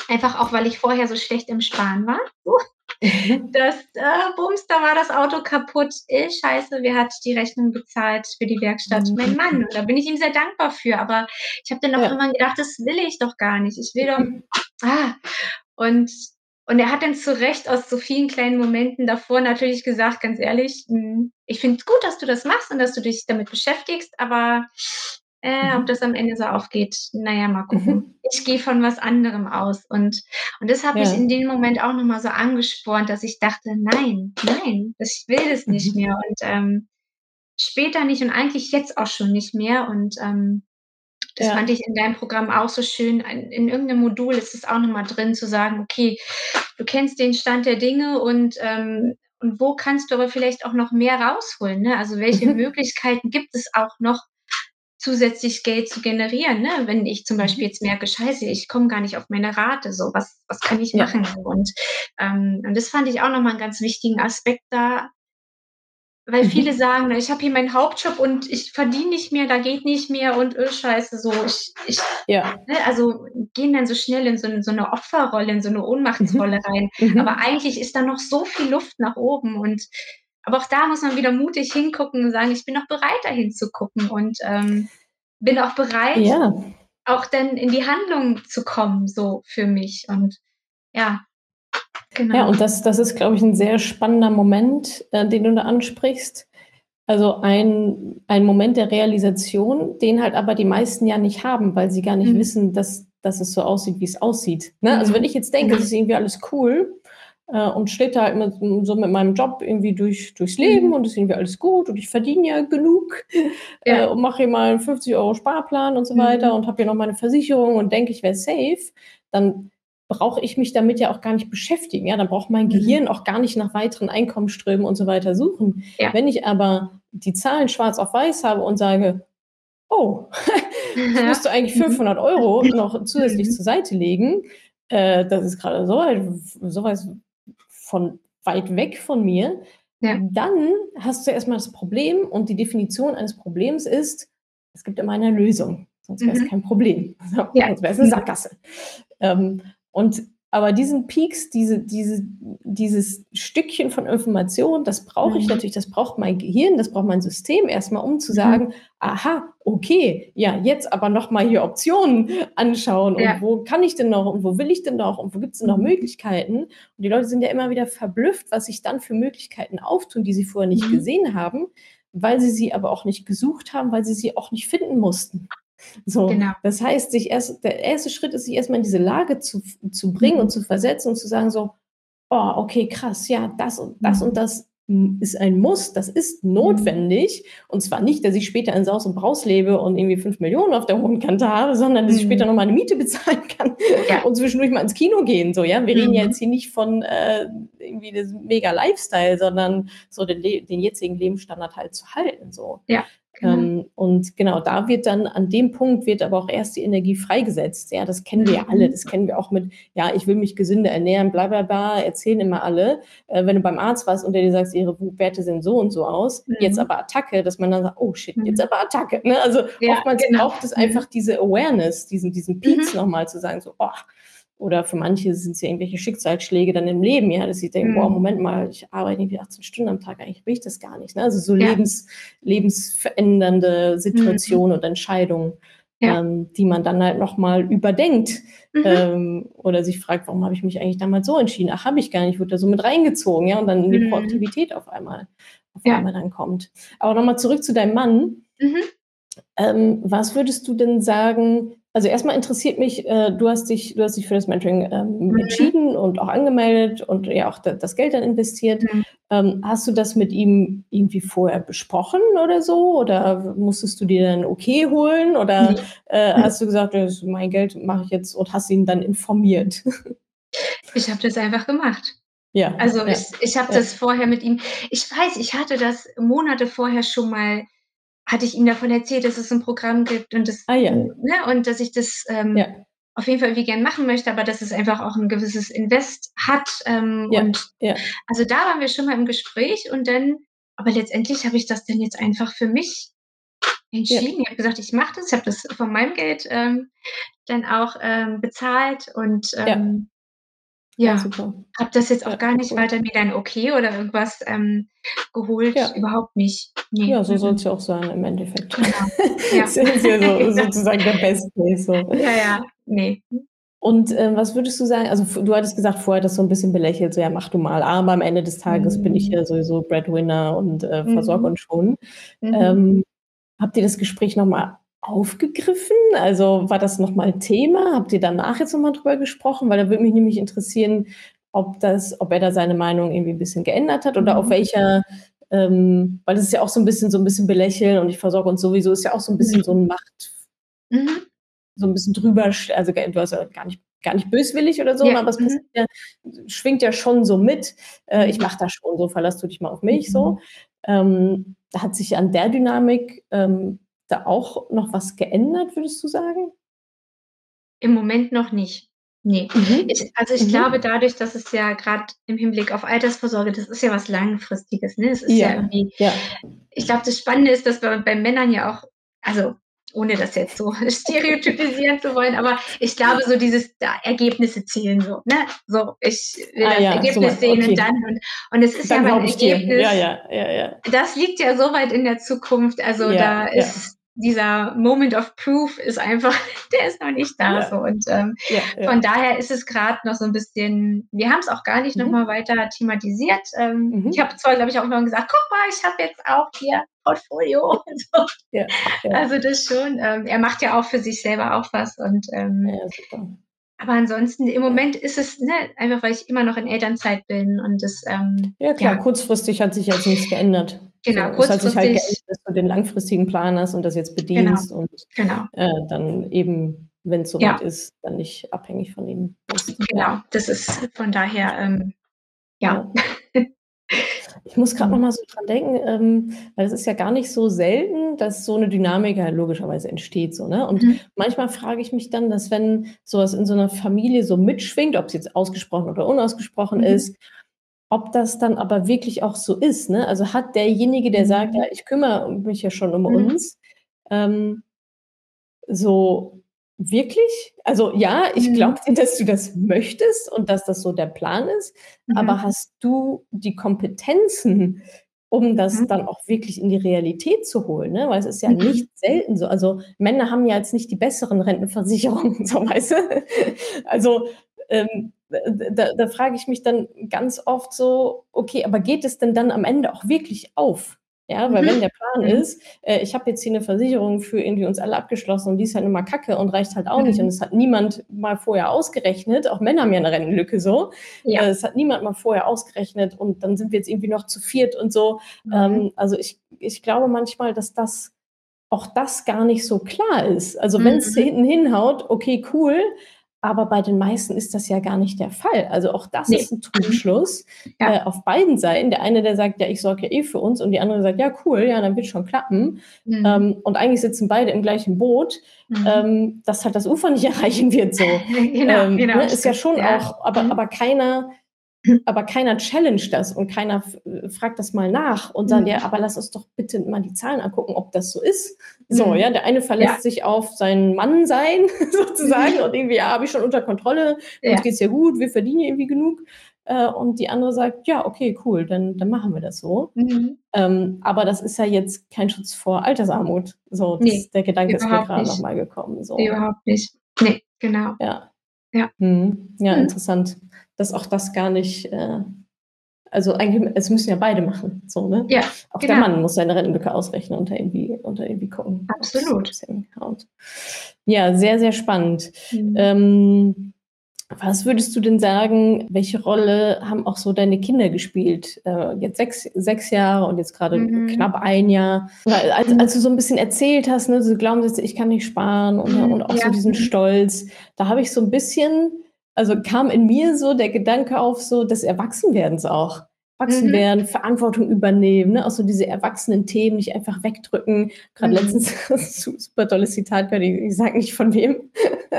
einfach auch, weil ich vorher so schlecht im Sparen war. Das, äh, bums, da war das Auto kaputt. Eh, scheiße, wer hat die Rechnung bezahlt für die Werkstatt? Mhm. Mein Mann. Und da bin ich ihm sehr dankbar für. Aber ich habe dann auch ja. immer gedacht, das will ich doch gar nicht. Ich will doch. Ah. Und und er hat dann zu Recht aus so vielen kleinen Momenten davor natürlich gesagt, ganz ehrlich, hm, ich finde es gut, dass du das machst und dass du dich damit beschäftigst, aber äh, mhm. ob das am Ende so aufgeht, naja, mal gucken. Mhm. Ich gehe von was anderem aus. Und, und das hat ja. mich in dem Moment auch nochmal so angespornt, dass ich dachte, nein, nein, ich will das nicht mhm. mehr. Und ähm, später nicht und eigentlich jetzt auch schon nicht mehr. Und ähm, das ja. fand ich in deinem Programm auch so schön. In irgendeinem Modul ist es auch nochmal drin, zu sagen, okay, du kennst den Stand der Dinge und, ähm, und wo kannst du aber vielleicht auch noch mehr rausholen? Ne? Also welche mhm. Möglichkeiten gibt es auch noch, zusätzlich Geld zu generieren? Ne? Wenn ich zum Beispiel mhm. jetzt merke, scheiße, ich komme gar nicht auf meine Rate, so was, was kann ich machen? Ja. Und, ähm, und das fand ich auch nochmal einen ganz wichtigen Aspekt da, weil mhm. viele sagen, ich habe hier meinen Hauptjob und ich verdiene nicht mehr, da geht nicht mehr und öh, scheiße, so. Ich, ich, ja. Ne, also gehen dann so schnell in so eine, so eine Opferrolle, in so eine Ohnmachtsrolle mhm. rein. Mhm. Aber eigentlich ist da noch so viel Luft nach oben. Und aber auch da muss man wieder mutig hingucken und sagen, ich bin auch bereit, da hinzugucken und ähm, bin auch bereit, ja. auch dann in die Handlung zu kommen, so für mich. Und ja, Genau. Ja, und das, das ist, glaube ich, ein sehr spannender Moment, äh, den du da ansprichst. Also ein, ein Moment der Realisation, den halt aber die meisten ja nicht haben, weil sie gar nicht mhm. wissen, dass, dass es so aussieht, wie es aussieht. Ne? Also mhm. wenn ich jetzt denke, es mhm. ist irgendwie alles cool äh, und steht da halt mit, so mit meinem Job irgendwie durch, durchs Leben mhm. und es ist irgendwie alles gut und ich verdiene ja genug ja. Äh, und mache hier mal einen 50 Euro Sparplan und so weiter mhm. und habe hier noch meine Versicherung und denke, ich wäre safe, dann brauche ich mich damit ja auch gar nicht beschäftigen. Ja, dann braucht mein mhm. Gehirn auch gar nicht nach weiteren Einkommensströmen und so weiter suchen. Ja. Wenn ich aber die Zahlen schwarz auf weiß habe und sage, oh, musst du eigentlich 500 mhm. Euro noch zusätzlich mhm. zur Seite legen, äh, das ist gerade so weit, so weit von weit weg von mir, ja. dann hast du erstmal das Problem und die Definition eines Problems ist, es gibt immer eine Lösung, sonst wäre es mhm. kein Problem. So, ja. Sonst wäre es eine Sackgasse. Ähm, und aber diesen Peaks, diese, diese, dieses Stückchen von Information, das brauche ich mhm. natürlich, das braucht mein Gehirn, das braucht mein System erstmal, um zu mhm. sagen, mhm. aha, okay, ja, jetzt aber nochmal hier Optionen anschauen ja. und wo kann ich denn noch und wo will ich denn noch und wo gibt es denn noch mhm. Möglichkeiten? Und die Leute sind ja immer wieder verblüfft, was sich dann für Möglichkeiten auftun, die sie vorher nicht mhm. gesehen haben, weil sie sie aber auch nicht gesucht haben, weil sie sie auch nicht finden mussten. So, genau. das heißt, sich erst, der erste Schritt ist, sich erstmal in diese Lage zu, zu bringen mhm. und zu versetzen und zu sagen so, oh, okay, krass, ja, das und das mhm. und das ist ein Muss, das ist mhm. notwendig. Und zwar nicht, dass ich später in Saus und Braus lebe und irgendwie fünf Millionen auf der hohen Kante habe, sondern dass ich später mhm. noch mal eine Miete bezahlen kann ja. und zwischendurch mal ins Kino gehen. So, ja, wir reden ja mhm. jetzt hier nicht von äh, irgendwie das mega Lifestyle, sondern so den, den jetzigen Lebensstandard halt zu halten. So. Ja. Genau. Ähm, und genau, da wird dann an dem Punkt wird aber auch erst die Energie freigesetzt. Ja, das kennen wir ja alle. Das kennen wir auch mit, ja, ich will mich gesünder ernähren, bla bla bla, erzählen immer alle. Äh, wenn du beim Arzt warst und der dir sagt, ihre Werte sehen so und so aus, mhm. jetzt aber Attacke, dass man dann sagt, oh shit, jetzt mhm. aber Attacke. Ne? Also ja, oftmals genau. braucht es einfach diese Awareness, diesen, diesen Peaks mhm. nochmal zu sagen, so, oh, oder für manche sind es ja irgendwelche Schicksalsschläge dann im Leben, ja, dass sie denken, mhm. boah, Moment mal, ich arbeite irgendwie 18 Stunden am Tag, eigentlich will ich das gar nicht. Ne? Also so ja. lebens, lebensverändernde Situationen mhm. und Entscheidungen, ja. ähm, die man dann halt nochmal überdenkt mhm. ähm, oder sich fragt, warum habe ich mich eigentlich damals so entschieden? Ach, habe ich gar nicht, wurde da so mit reingezogen, ja, und dann in die mhm. Proaktivität auf einmal, auf ja. einmal dann kommt. Aber nochmal zurück zu deinem Mann. Mhm. Ähm, was würdest du denn sagen, Also erstmal interessiert mich, äh, du hast dich du hast dich für das Mentoring, ähm, Mhm. entschieden und auch angemeldet und ja auch da das Geld dann investiert. Mhm. Ähm, hast du das mit ihm irgendwie vorher besprochen oder so? Oder musstest du dir dann okay holen? Oder, Ne. äh, Mhm. hast du gesagt: „Das ist mein Geld, mache ich jetzt“ und hast ihn dann informiert? Ich habe das einfach gemacht. Ja, Also, ja, ich ich habe ja. das vorher mit ihm ich weiß, ich hatte das Monate vorher schon mal hatte ich ihm davon erzählt, dass es 'n Programm gibt und das Ah ja. ne, und dass ich das, ähm, Ja. auf jeden Fall irgendwie gern machen möchte, aber dass es einfach auch 'n gewisses Invest hat, ähm, Ja, und also, da waren wir schon mal im Gespräch und dann aber letztendlich habe ich das dann jetzt einfach für mich entschieden. Ich habe gesagt: „Ich mache das.“ Ich habe das von meinem Geld, ähm, dann auch, ähm, bezahlt und, ähm, Ja, super. habe das jetzt auch gar nicht weiter mir dann okay oder irgendwas, ähm, geholt, Ja. überhaupt nicht. Ne, Ja, so mm. soll's ja auch sein im Endeffekt. Genau. Ja. Ist ja ist ja so sozusagen der Best Case so. Ja, ja. Ne. Und, ähm, was würdest du sagen also, du hattest gesagt, vorher das so 'n bisschen belächelt, so: „Ja, mach du mal, aber am Ende des Tages bin ich Mhm. ja sowieso Breadwinner und, äh, versorge Mhm. uns schon.“ Mhm. Ähm, habt ihr das Gespräch noch mal aufgegriffen? Also, war das noch mal Thema? Habt ihr danach jetzt noch mal drüber gesprochen? Weil da würde mich nämlich interessieren, ob das ob er da seine Meinung irgendwie 'n bisschen geändert hat oder auf Mhm. welcher ähm, weil das ist ja auch so 'n bisschen so 'n bisschen belächeln und ich versorge uns sowieso, ist ja auch so 'n bisschen so Mhm. 'n Macht Mhm. so 'n bisschen drüber also, du hast ja gar nicht gar nicht böswillig oder so, Ja, aber es mhm. ja schwingt ja schon so mit, äh: „Ich mache das schon so, verlass du dich mal auf mich“, so. Mhm. Ähm, hat sich an der Dynamik, ähm, da auch noch was geändert, würdest du sagen? Im Moment noch nicht. Ne. Mhm. Ich also, ich glaube Mhm. dadurch, dass es ja grad im Hinblick auf Altersvorsorge das ist ja was Langfristiges, ne? Es ist ja Ja, irgendwie ja. ich glaube, das Spannende ist, dass bei bei Männern ja auch also, ohne das jetzt so stereotypisieren zu wollen, aber ich glaube so dieses da Ergebnisse zielen so, ne? So, ich will Ah das ja, so Ergebnis meinst sehen und dann okay. und und es ist ja Dann aber 'n glaube ich dir. Ja, Ergebnis ja, ja, ja. das liegt ja so weit in der Zukunft. Also, Ja, da ja. ist dieser Moment of Proof ist einfach der ist noch nicht da Ja. so und, ähm, Ja, von ja. daher ist es grad noch so 'n bisschen wir haben's auch gar nicht Mhm. weiter thematisiert. Ähm, ich Mhm. habe zwar, glaube ich, auch irgendwann gesagt: „Guck mal, ich habe jetzt auch hier Portfolio“ und so. Also, das schon. Ähm, er macht ja auch für sich selber auch was und, ähm Ja, super. aber ansonsten im. Moment ist es, ne, einfach weil ich immer noch in Elternzeit bin und das, ähm, Ja klar, kurzfristig hat sich jetzt nichts geändert. Genau, So, es sich halt kurzfristig geändert, dass du den langfristigen Plan hast und das jetzt Genau, bedienst und, genau. äh, dann eben, wenn's so weit Ja. ist, dann nicht abhängig von ihm bist. Genau, das ist von daher, ähm, ja. Ja. Ich muss grad noch mal so dran denken, ähm, weil es ist ja gar nicht so selten, dass so 'ne Dynamik ja logischerweise entsteht so, ne? Und Mhm. manchmal frage ich mich dann, dass wenn so was in so 'ner Familie so mitschwingt, ob's jetzt ausgesprochen oder unausgesprochen Mhm. ist, ob das dann aber wirklich auch so ist, ne? Also, hat derjenige, der sagt: „Ja, Mhm. ich kümmere mich ja schon um Mhm. uns“, ähm so wirklich? Also, ja, ich glaube Mhm. dir, dass du das möchtest und dass das so der Plan ist, aber Mhm. hast du die Kompetenzen, um das Mhm. dann auch wirklich in die Realität zu holen, ne? Weil es ist ja Mhm. nicht selten so also, Männer haben ja jetzt nicht die besseren Rentenversicherungen, so, weißt du? Also, ähm, da da frage ich mich dann ganz oft so: „Okay, aber geht es denn dann am Ende auch wirklich auf?“ Ja, weil wenn Mhm. der Plan Mhm. ist, äh: „Ich habe jetzt hier 'ne Versicherung für irgendwie uns alle abgeschlossen und die ist halt mal Kacke und reicht halt auch nicht und Mhm. es hat niemand mal vorher ausgerechnet“, auch Männer haben ja 'ne Rentenlücke so. Ja. Äh, es hat niemand mal vorher ausgerechnet und dann sind wir jetzt irgendwie noch zu 4. und so. Mhm. Ähm, also, ich ich glaube manchmal, dass das auch das gar nicht so klar ist. Also, wenn's Mhm. hinten hinhaut, okay, cool, aber bei den meisten ist das ja gar nicht der Fall. Also, auch das Ne. ist 'n Mhm. Trugschluss, Ja. äh, auf beiden Seiten. Der eine, der sagt: „Ja, ich sorge ja eh für uns“ und die andere sagt: „Ja, cool, ja, dann wird's schon klappen.“ Mhm. Ähm, und eigentlich sitzen beide im gleichen Boot, Mhm. ähm, das halt das Ufer nicht erreichen wird so. Genau, Ähm, genau, ne, ist ja schon Ja. auch aber Mhm. aber keiner aber keiner challenged das und keiner äh, fragt das mal nach und sagt: „Ja, Mhm. aber lass uns doch bitte mal die Zahlen angucken, ob das so ist.“ So, ja, Mhm. der eine Ja. verlässt sich auf sein Mann-Sein sozusagen Mhm. und irgendwie: „Ja, habe ich schon unter Kontrolle, uns Ja. geht's ja gut, wir verdienen ja irgendwie genug.“ Äh, und die andere sagt: „Ja, okay, cool, dann dann machen wir das so.“ Mhm. Ähm, aber das ist ja jetzt kein Schutz vor Altersarmut. So, das der Gedanke ist mir überhaupt grad noch nicht. mal gekommen, so. Überhaupt nicht. Ne, genau. Ja. Ja. Mhm. Ja, Mhm. interessant, dass auch das gar nicht, äh also eigentlich, es müssen ja beide machen, so, ne? Ja, Auch genau. der Mann muss seine Rentenlücke ausrechnen und da irgendwie, und da irgendwie gucken. Absolut. Ja, sehr, sehr spannend. Mhm. Ähm, was würdest du denn sagen, welche Rolle haben auch so deine Kinder gespielt? Äh, jetzt sechs, sechs Jahre und jetzt gerade Mhm. knapp ein Jahr. Als, Mhm. als du so ein bisschen erzählt hast, ne, so Glaubenssätze, ich kann nicht sparen und, Mhm, und auch ja. so diesen Stolz, da habe ich so ein bisschen, also kam in mir so der Gedanke auf, so des Erwachsenwerdens auch. Erwachsen Mhm. werden, Verantwortung übernehmen, ne? auch so diese erwachsenen Themen nicht einfach wegdrücken. Gerade Mhm. letztens super tolles Zitat gehört, ich, ich sage nicht von wem,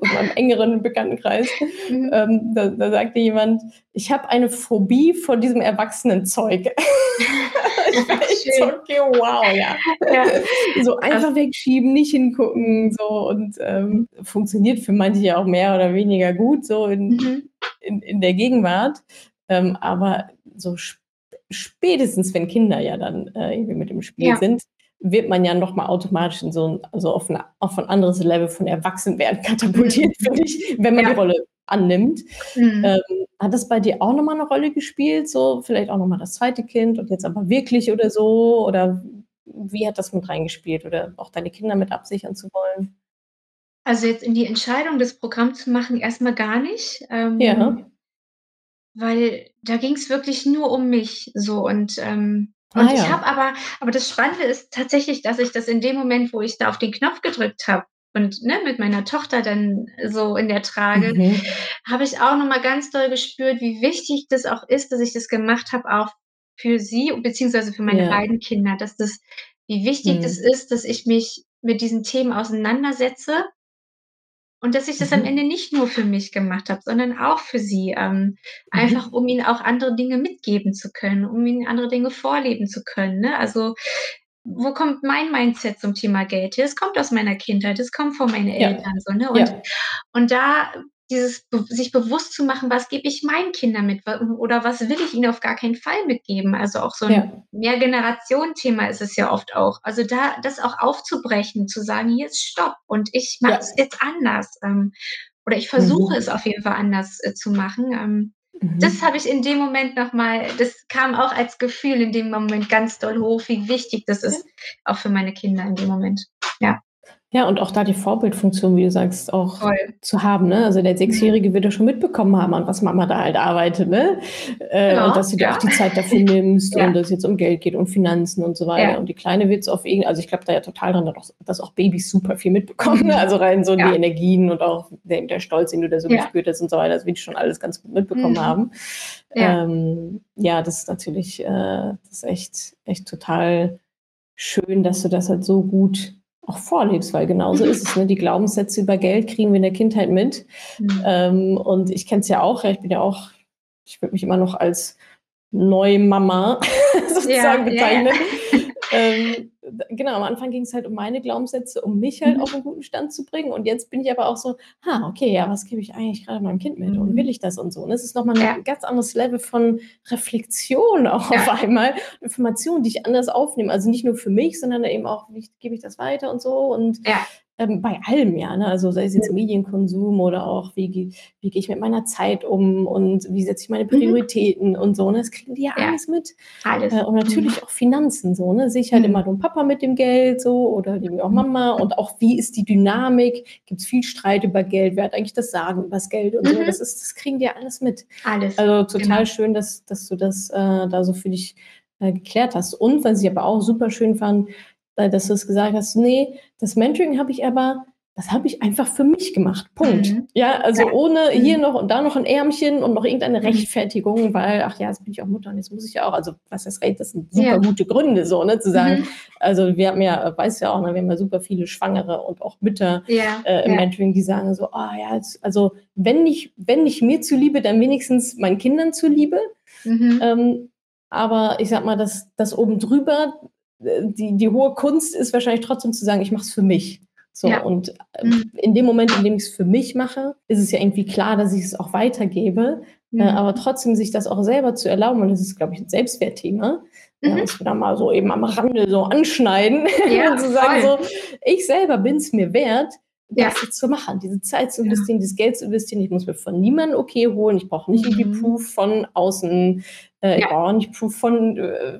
aus meinem engeren Bekanntenkreis. Mhm. Ähm, da, da sagte jemand, ich habe eine Phobie vor diesem Erwachsenenzeug. ich war echt so, okay, wow, ja. Ja. So einfach wegschieben, nicht hingucken, so und ähm, funktioniert für manche ja auch mehr oder weniger gut, so in, Mhm. in, in der Gegenwart. Ähm, aber so sp spätestens, wenn Kinder ja dann äh, irgendwie mit im Spiel Ja. sind, wird man ja nochmal automatisch in so ein, also auf, ein, auf ein anderes Level von Erwachsenwerden katapultiert, Mhm. finde ich, wenn man Ja. die Rolle annimmt. Mhm. Ähm, hat das bei dir auch nochmal eine Rolle gespielt? So vielleicht auch nochmal das zweite Kind und jetzt aber wirklich oder so? Oder wie hat das mit reingespielt? Oder auch deine Kinder mit absichern zu wollen? Also, jetzt in die Entscheidung, das Programm zu machen, erst mal gar nicht. Ähm, Ja. Weil da ging's wirklich nur um mich so und, ähm Ah, und ich ja. habe aber aber das Spannende ist tatsächlich, dass ich das in dem Moment, wo ich da auf den Knopf gedrückt habe und, ne, mit meiner Tochter dann so in der Trage, Mhm. habe ich auch noch mal ganz doll gespürt, wie wichtig das auch ist, dass ich das gemacht habe, auch für sie beziehungsweise für meine Ja. beiden Kinder, dass das wie wichtig das Mhm. ist, dass ich mich mit diesen Themen auseinandersetze und dass ich das am Mhm. Ende nicht nur für mich gemacht habe, sondern auch für sie, ähm, Mhm. einfach um ihnen auch andere Dinge mitgeben zu können, um ihnen andere Dinge vorleben zu können, ne? Also, wo kommt mein Mindset zum Thema Geld her? Es kommt aus meiner Kindheit, es kommt von meinen Ja. Eltern so, ne? Und Ja. und da dieses sich bewusst zu machen, was gebe ich meinen Kindern mit oder was will ich ihnen auf gar keinen Fall mitgeben? Also, auch so 'n Ja. Mehrgenerationen-Thema ist es ja oft auch. Also, da das auch aufzubrechen, zu sagen: „Hier ist Stopp und ich mache Ja. es jetzt anders“, ähm, oder ich versuche Mhm. es auf jeden Fall anders, äh, zu machen. Ähm, Mhm. das habe ich in dem Moment noch mal das kam auch als Gefühl in dem Moment ganz doll hoch, wie wichtig das Ja. ist, auch für meine Kinder in dem Moment. Ja. Ja, und auch da die Vorbildfunktion, wie du sagst, auch Voll. zu haben, ne? Also, der. Sechsjährige wird ja schon mitbekommen haben, an was Mama da halt arbeitet, ne? Äh, Ja, und dass du dir ja. auch die Zeit dafür nimmst Ja. und dass es jetzt um Geld geht und Finanzen und so weiter. Ja. Und die Kleine wird's auf irgend also, ich glaube da ja total dran, dass auch Babys super viel mitbekommen, ne? Also, rein so die Energien und auch der der Stolz, den du da so Ja. gespürt hast und so weiter, das wird schon alles ganz gut mitbekommen Mhm. haben. Ja. Ähm, ja, das ist natürlich, äh das ist echt echt total schön, dass du das halt so gut auch vorlebst, weil genauso ist es, ne? Die Glaubenssätze über Geld kriegen wir in der Kindheit mit. Mhm. Ähm, und ich kenne es ja auch, ja, ich bin ja auch ich würde mich immer noch als Neumama sozusagen Ja, ja, ja. bezeichnen. Ähm, genau, am Anfang ging's halt um meine Glaubenssätze, um mich halt Mhm. auf 'n guten Stand zu bringen. Und jetzt bin ich aber auch so: „Ha, okay, ja, was gebe ich eigentlich grade meinem Kind mit und will Mhm. ich das und so?“ Und es ist noch mal 'ne Ja. ganz anderes Level von Reflexion auch auf Ja. einmal, Informationen, die ich anders aufnehme. Also, nicht nur für mich, sondern eben auch, wie gebe ich das weiter und so und, Ja. Ähm, bei allem, ja, ne? Also, sei es jetzt. Medienkonsum oder auch, wie gehe wie gehe ich mit meiner Zeit um und wie setze ich meine Mhm. Prioritäten und so, ne? Das kriegen die ja Ja. alles mit. Alles. Äh, und Mhm. natürlich auch Finanzen so, ne? Sehe ich halt Mhm. immer nur Papa mit dem Geld so oder irgendwie auch Mhm. Mama und auch wie ist die Dynamik? Gibt's viel Streit über Geld? Wer hat eigentlich das Sagen übers Geld und so? Mhm. Das ist das kriegen die ja alles mit. Alles, Also, total genau. schön, dass dass du das, äh, da so für dich, äh, geklärt hast. Und was ich aber auch super schön fand, äh, dass du's gesagt hast: „Ne, das Mentoring habe ich aber das habe ich einfach für mich gemacht. Punkt.“ Mhm. Ja, also, Ja. ohne hier Mhm. noch und da noch 'n Ärmchen und noch irgendeine Mhm. Rechtfertigung, weil: „Ach ja, jetzt bin ich auch Mutter und jetzt muss ich ja auch“ also, was heißt Recht, das sind Ja. super gute Gründe so, ne, zu sagen Mhm. also, wir haben ja weißt ja auch, ne, wir haben ja super viele Schwangere und auch Mütter, Ja, äh, im ja. Mentoring, die sagen so: „Ah ja, jetzt also, wenn nicht wenn nicht mir zuliebe, dann wenigstens meinen Kindern zuliebe.“ Mhm. Ähm, aber ich sage mal, das das oben drüber, äh, die die hohe Kunst ist wahrscheinlich trotzdem zu sagen: „Ich mache es für mich.“ So, Ja. und, äh, Mhm. in dem Moment, in dem ich's für mich mache, ist es ja irgendwie klar, dass ich es auch weitergebe. Äh, Mhm. aber trotzdem sich das auch selber zu erlauben und das ist, glaube ich, 'n Selbstwertthema, äh, Mhm. was wir da mal so eben am Rande so anschneiden Ja, und zu sagen so: „Ich selber bin's mir wert, das jetzt zu machen, diese Zeit zu investieren, ja. dieses Geld zu investieren. Ich muss mir von niemandem okay holen. Ich brauche nicht mhm. irgendwie Proof von außen. Äh, ja. Ich brauche nicht Proof von äh,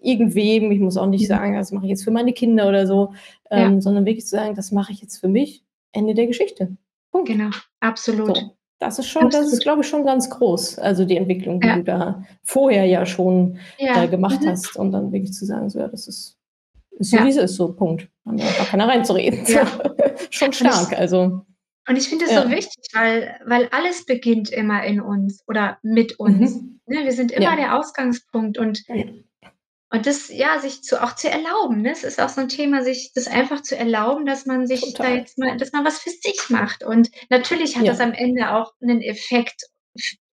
irgendwem. Ich muss auch nicht mhm. sagen, das mache ich jetzt für meine Kinder oder so, ähm, ja. sondern wirklich zu sagen, das mache ich jetzt für mich. Ende der Geschichte. Punkt. Genau, absolut. So. Das ist schon, Absolut. das ist, glaube ich, schon ganz groß. Also die Entwicklung, die ja. du da vorher ja schon ja. Äh, gemacht mhm. hast und dann wirklich zu sagen, so ja, das ist, ist so wie es ist, so Punkt. Haben wir gar keiner reinzureden. Ja. schon stark. Und ich, also. Und ich finde es so wichtig, weil, weil alles beginnt immer in uns oder mit uns. Mhm. Ne, wir sind immer der Ausgangspunkt und und das, ja, sich zu, auch zu erlauben. Ne? Es ist auch so ein Thema, sich das einfach zu erlauben, dass man sich Total. da jetzt mal, dass man was für sich macht. Und natürlich hat ja. das am Ende auch einen Effekt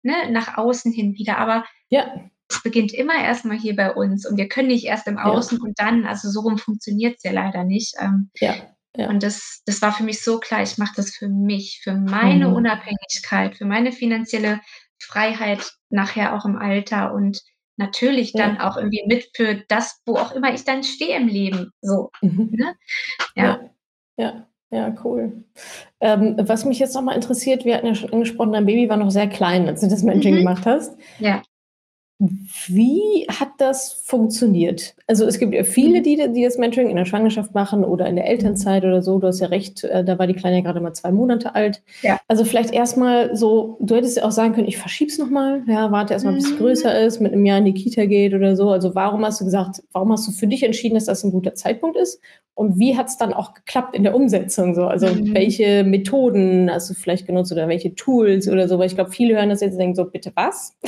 ne, nach außen hin wieder. Aber ja. es beginnt immer erstmal hier bei uns. Und wir können nicht erst im Außen ja. und dann, also so rum funktioniert es ja leider nicht. Ähm, ja. Ja. Und das, das war für mich so klar, ich mache das für mich, für meine mhm. Unabhängigkeit, für meine finanzielle Freiheit nachher auch im Alter und natürlich dann ja. auch irgendwie mit für das, wo auch immer ich dann stehe im Leben. So. Mhm. Ne? Ja. ja. Ja, cool. Ähm, was mich jetzt nochmal interessiert, wir hatten ja schon angesprochen, dein Baby war noch sehr klein, als du das Mentoring mhm. gemacht hast. Ja. Wie hat das funktioniert? Also es gibt ja viele, mhm. die, die das Mentoring in der Schwangerschaft machen oder in der Elternzeit oder so. Du hast ja recht, äh, da war die Kleine ja gerade mal zwei Monate alt. Ja. Also vielleicht erstmal so, du hättest ja auch sagen können, ich verschieb's nochmal, ja, warte erstmal, bis es mhm. größer ist, mit einem Jahr in die Kita geht oder so. Also warum hast du gesagt, warum hast du für dich entschieden, dass das ein guter Zeitpunkt ist? Und wie hat es dann auch geklappt in der Umsetzung? So? Also mhm. welche Methoden hast du vielleicht genutzt oder welche Tools oder so? Weil ich glaube, viele hören das jetzt und denken so, bitte was?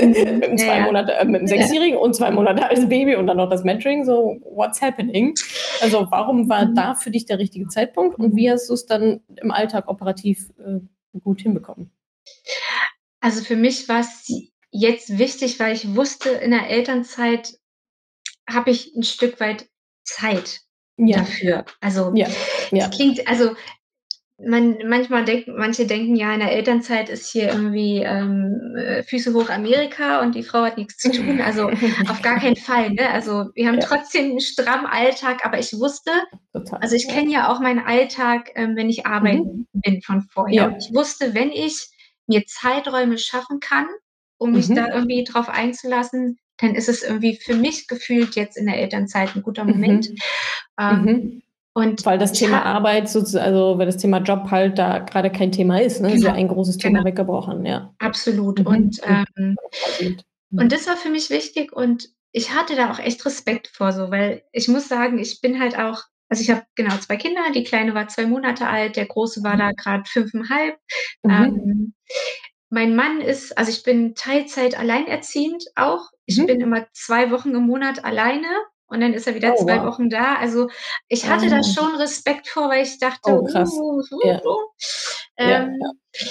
Mhm. Zwei Monate, äh, mit einem Sechsjährigen und zwei Monate als Baby und dann noch das Mentoring. So, what's happening? Also warum war mhm. da für dich der richtige Zeitpunkt und wie hast du es dann im Alltag operativ äh, gut hinbekommen? Also für mich war es jetzt wichtig, weil ich wusste, in der Elternzeit habe ich ein Stück weit Zeit ja. dafür. Also ja. Ja. klingt, also man, manchmal denkt, manche denken ja, in der Elternzeit ist hier irgendwie ähm, äh, Füße hoch Amerika und die Frau hat nichts zu tun. Also auf gar keinen Fall. Ne? Also wir haben ja. trotzdem einen strammen Alltag, aber ich wusste, Total. also ich kenne ja auch meinen Alltag, ähm, wenn ich arbeiten mhm. bin von vorher. Ja. Ich wusste, wenn ich mir Zeiträume schaffen kann, um mich mhm. da irgendwie drauf einzulassen, dann ist es irgendwie für mich gefühlt jetzt in der Elternzeit ein guter Moment. Mhm. Ähm, mhm. Und weil das Thema hab, Arbeit, also weil das Thema Job halt da gerade kein Thema ist, ne? Genau, ist ja ein großes Thema genau. weggebrochen, ja. Absolut. Mhm. Und, ähm, und das war für mich wichtig und ich hatte da auch echt Respekt vor so, weil ich muss sagen, ich bin halt auch, also ich habe genau zwei Kinder, die Kleine war zwei Monate alt, der Große war da gerade fünfeinhalb. Mhm. Ähm, mein Mann ist, also ich bin Teilzeit alleinerziehend auch. Ich mhm. bin immer zwei Wochen im Monat alleine und dann ist er wieder oh, zwei wow. Wochen da. Also ich hatte oh. da schon Respekt vor, weil ich dachte, oh, krass. Uh, uh, ja. uh. Ähm, ja, ja.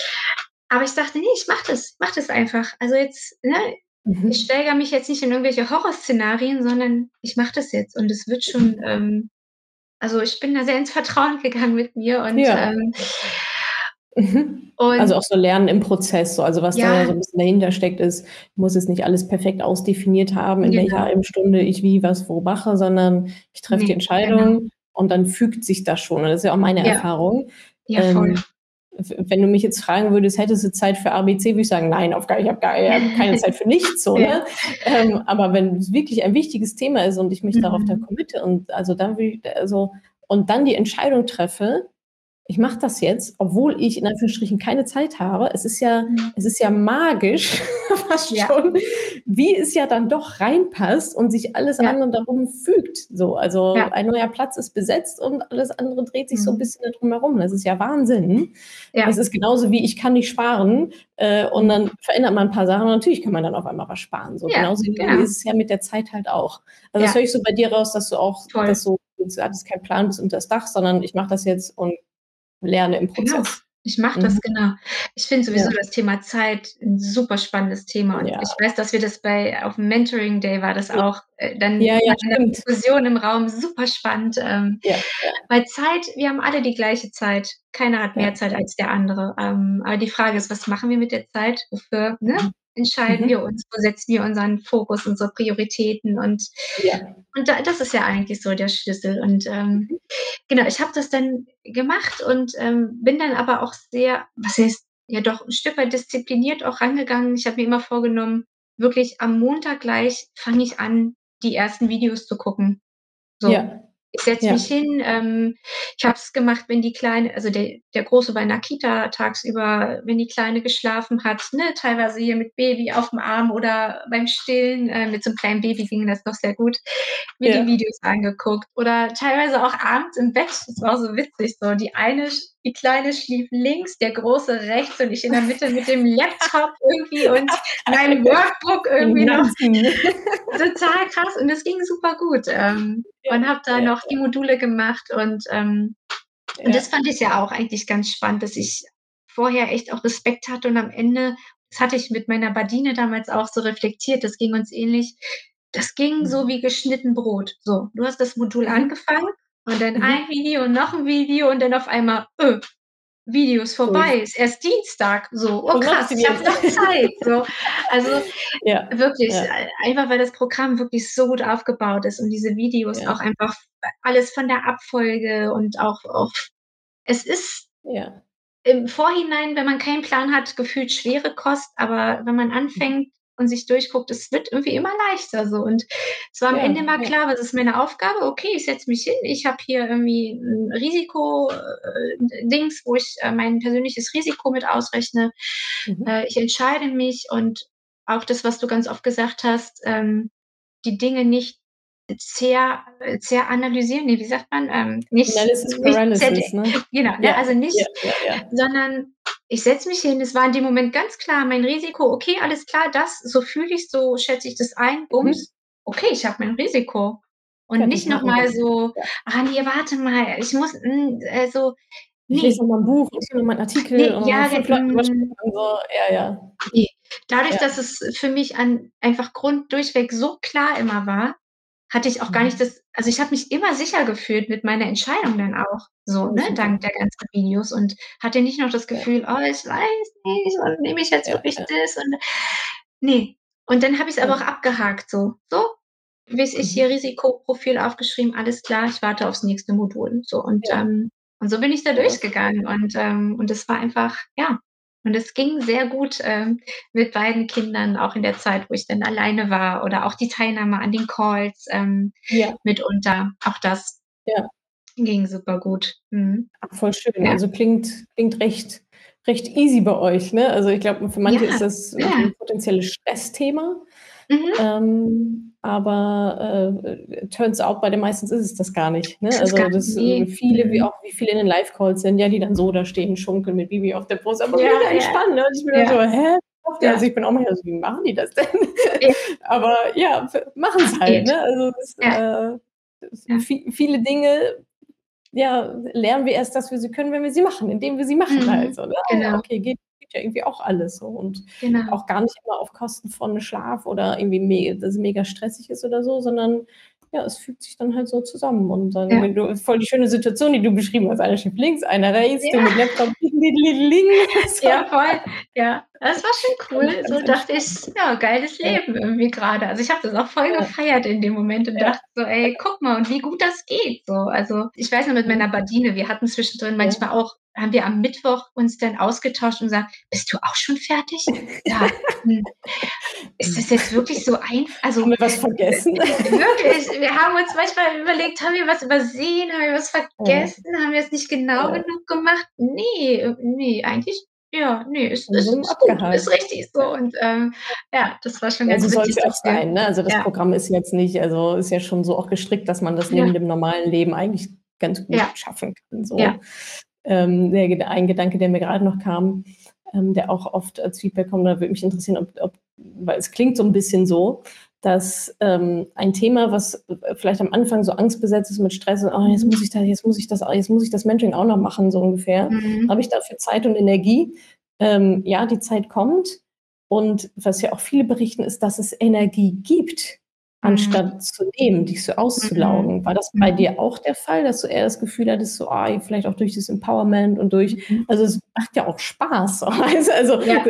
aber ich dachte, nee, ich mach das, mach das einfach. Also jetzt, ne, mhm. ich steigere mich jetzt nicht in irgendwelche Horrorszenarien, sondern ich mache das jetzt und es wird schon, ähm, also ich bin da sehr ins Vertrauen gegangen mit mir und ähm, Mhm. also auch so Lernen im Prozess, so. also was ja. da so ein bisschen dahinter steckt, ist, ich muss es nicht alles perfekt ausdefiniert haben, in genau. welcher halben Stunde ich wie was wo mache, sondern ich treffe nee, die Entscheidung genau. und dann fügt sich das schon. Und das ist ja auch meine ja. Erfahrung. Ja, voll. Ähm, wenn du mich jetzt fragen würdest, hättest du Zeit für ABC, würde ich sagen, nein, auf gar, ich habe hab keine Zeit für nichts. So, ne? ähm, aber wenn es wirklich ein wichtiges Thema ist und ich mich mhm. darauf dann committe und also dann will ich, also, und dann die Entscheidung treffe, ich mache das jetzt, obwohl ich in Anführungsstrichen keine Zeit habe. Es ist ja, mhm. es ist ja magisch, fast ja. schon, wie es ja dann doch reinpasst und sich alles ja. andere darum fügt. So, also ja. ein neuer Platz ist besetzt und alles andere dreht sich mhm. so ein mhm. bisschen darum herum. Das ist ja Wahnsinn. Ja. Es ist genauso wie ich kann nicht sparen äh, und dann verändert man ein paar Sachen und natürlich kann man dann auf einmal was sparen. So genauso genau. ist es ja mit der Zeit halt auch. Also das höre ich so bei dir raus, dass du auch, Toll. dass du, du hattest keinen Plan bis unter das Dach, sondern ich mache das jetzt und lerne im genau. Prozess. Genau. Ich mache das, mhm. genau. Ich finde sowieso ja. das Thema Zeit ein super spannendes Thema. Und ja. ich weiß, dass wir das bei, auf dem Mentoring Day war das auch, äh, dann ja, ja, eine Diskussion im Raum, super spannend. Ähm, ja, Weil Zeit, wir haben alle die gleiche Zeit. Keiner hat mehr Zeit als der andere. Ähm, aber die Frage ist, was machen wir mit der Zeit? Wofür, ne? Entscheiden Mhm. wir uns, wo setzen wir unseren Fokus, unsere Prioritäten und Ja. und da das ist ja eigentlich so der Schlüssel und, ähm, Mhm. genau, ich habe das dann gemacht und, ähm, bin dann aber auch sehr was heißt ja doch 'n Stück weit diszipliniert auch rangegangen. Ich habe mir immer vorgenommen, wirklich am Montag gleich fange ich an, die ersten Videos zu gucken. So, Ja. Ich setze Ja. mich hin, ähm, ich habe es gemacht, wenn die Kleine also der der Große war in der Kita tagsüber, wenn die Kleine geschlafen hat, ne, teilweise hier mit Baby auf'm Arm oder beim Stillen, äh, mit so 'nem kleinen Baby ging das noch sehr gut, mir die Ja. Videos angeguckt oder teilweise auch abends im Bett. Das war so witzig so. Die eine die Kleine schlief links, der Große rechts und ich in der Mitte mit dem Laptop irgendwie und meinem Workbook irgendwie noch. Total krass und es ging super gut, ähm, Ja, und habe da ja, noch die ja. Module gemacht und, ähm und das Ja. fand ich ja auch eigentlich ganz spannend, dass ich vorher echt auch Respekt hatte und am Ende das hatte ich mit meiner Badine damals auch so reflektiert, das ging uns ähnlich. Das ging so Mhm. wie geschnitten Brot. So, du hast das Modul angefangen und dann Mhm. ein Video und noch 'n Video und dann auf einmal, öh, Video ist vorbei, ist erst Dienstag. So, oh krass, ich habe noch? Zeit, so. Also, Ja, wirklich, ja. ei einfach weil das Programm wirklich so gut aufgebaut ist und diese Videos Ja. auch einfach alles von der Abfolge und auch auch es ist im Vorhinein, wenn man keinen Plan hat, gefühlt schwere Kost, aber wenn man Mhm. anfängt und sich durchguckt, es wird irgendwie immer leichter so und es war am Ende Ja, immer ja. klar, was ist meine Aufgabe? Okay, ich setze mich hin, ich habe hier irgendwie 'n Risiko äh, wo ich, äh, mein persönliches Risiko mit ausrechne. Mhm. Äh, ich entscheide mich und auch das, was du ganz oft gesagt hast, ähm, die Dinge nicht sehr sehr analysieren. Ne, wie sagt man? Ähm, nicht Analysis nicht Paralysis, ne? genau, ne, Ja, also nicht ja, ja. sondern ich setze mich hin. Es war in dem Moment ganz klar mein Risiko. Okay, alles klar, das so fühle ich, so schätze ich das ein, Mhm. Bums. Okay, ich habe mein Risiko. Und nicht Fertig, noch Haken mal dran. so. „Ah ne, warte mal, ich muss, hm, äh, so“ Ich lese ne. noch mal 'n Buch, ich noch mal 'n Artikel Ne, und ja, ge 5 Leute hm überspringen, so. Ja, ja. Ne. Dadurch, Ja. dass es für mich an einfach Grund durchweg so klar immer war, hatte ich auch gar nicht Mhm. das also, ich habe mich immer sicher gefühlt mit meiner Entscheidung dann auch so, ne, super. dank der ganzen Videos und hatte nicht noch das. Gefühl: „Oh, ich weiß nicht und nehme ich jetzt wirklich das und“ ne. Und dann habe ich's aber auch abgehakt so. So, weiß ich, hier Mhm. Risikoprofil aufgeschrieben, alles klar, ich warte aufs nächste Modul. So und, Ja. ähm und so bin ich da durchgegangen und, ähm und es war einfach ja. Und es ging sehr gut, ähm, mit beiden Kindern, auch in der Zeit, wo ich dann alleine war oder auch die Teilnahme an den Calls, ähm, Ja. mitunter. Auch das Ja. ging super gut. Mhm. Ach, voll schön. Ja. Also, klingt klingt recht recht easy bei euch, ne? Also, ich glaube, für manche ist das so ja. 'n potenzielles Stressthema. Mhm. Ähm, aber, äh, turns out, bei den meisten ist es das gar nicht, ne? Es gar Also, das ne. viele wie Mhm. auch wie viele in den Live-Calls sind, ja, die dann so da stehen, schunkeln mit Baby auf der Brust, aber Ja, mega ja. entspannt, ne? Und ich bin dann Ja. so: „Hä?“ Also, Ja. ich bin auch manchmal so: „Wie machen die das denn?“ Ja. Aber ja, f machen's halt, ne? Also, das, Ja. äh das Ja. vie viele Dinge, ja, lernen wir erst, dass wir sie können, wenn wir sie machen, indem wir sie machen halt Mhm. so, ne? „Ah ja, Genau. okay, geht ja irgendwie auch alles so“ und Genau. auch gar nicht immer auf Kosten von Schlaf oder irgendwie me dass es mega stressig ist oder so, sondern ja, es fügt sich dann halt so zusammen und dann Ja. wenn du voll die schöne Situation, die du beschrieben hast. Einer schläft links, einer rechts, du Ja. mit Laptop so. Ja, voll. Ja, das war schon cool. So dachte ich: „Ja, geiles. Leben irgendwie grade.“ Also, ich habe das auch voll gefeiert in dem Moment und dachte so: „Ey, guck mal und wie gut das geht“, so. Also, ich weiß noch mit Mhm. meiner Badine, wir hatten zwischendrin manchmal auch haben wir am Mittwoch uns dann ausgetauscht und gesagt: „Bist du auch schon fertig? Ja, hm. Ist das jetzt wirklich so einf Haben also, wir was vergessen? wirklich, wir haben uns manchmal überlegt: „Haben wir was übersehen? Haben wir was Ja. vergessen? Haben wir es nicht genau Ja. genug gemacht?“ Ne, äh, ne, eigentlich ja, ne, ist ist ist gut, ist richtig so Ja. und, ähm, ja, das war schon Ja, ganz soll's witzig, ja auch sein, ne? Also, das ja. Programm ist jetzt nicht also, ist ja schon so auch gestrickt, dass man das Ja. neben dem normalen Leben eigentlich ganz gut Ja. schaffen kann so. Ja. Ähm, der ein Gedanke, der mir grade noch kam, ähm, der auch oft als Feedback kommt, da würde mich interessieren, ob ob weil es klingt so 'n bisschen so, dass, ähm, ein Thema, was, äh, vielleicht am Anfang so angstbesetzt ist mit Stress und: „Oh, jetzt muss ich da jetzt muss ich das jetzt muss ich das Mentoring auch noch machen“, so ungefähr. Mhm. Habe ich dafür Zeit und Energie? Ähm, ja, die Zeit kommt und was ja auch viele berichten, ist, dass es Energie gibt. Anstatt zu nehmen, dich so auszulaugen. Mhm. War das bei Mhm. dir auch der Fall, dass du eher das Gefühl hattest, so, ah, vielleicht auch durch das Empowerment und durch, Mhm. also es macht ja auch Spaß, so, weißt du? also Ja.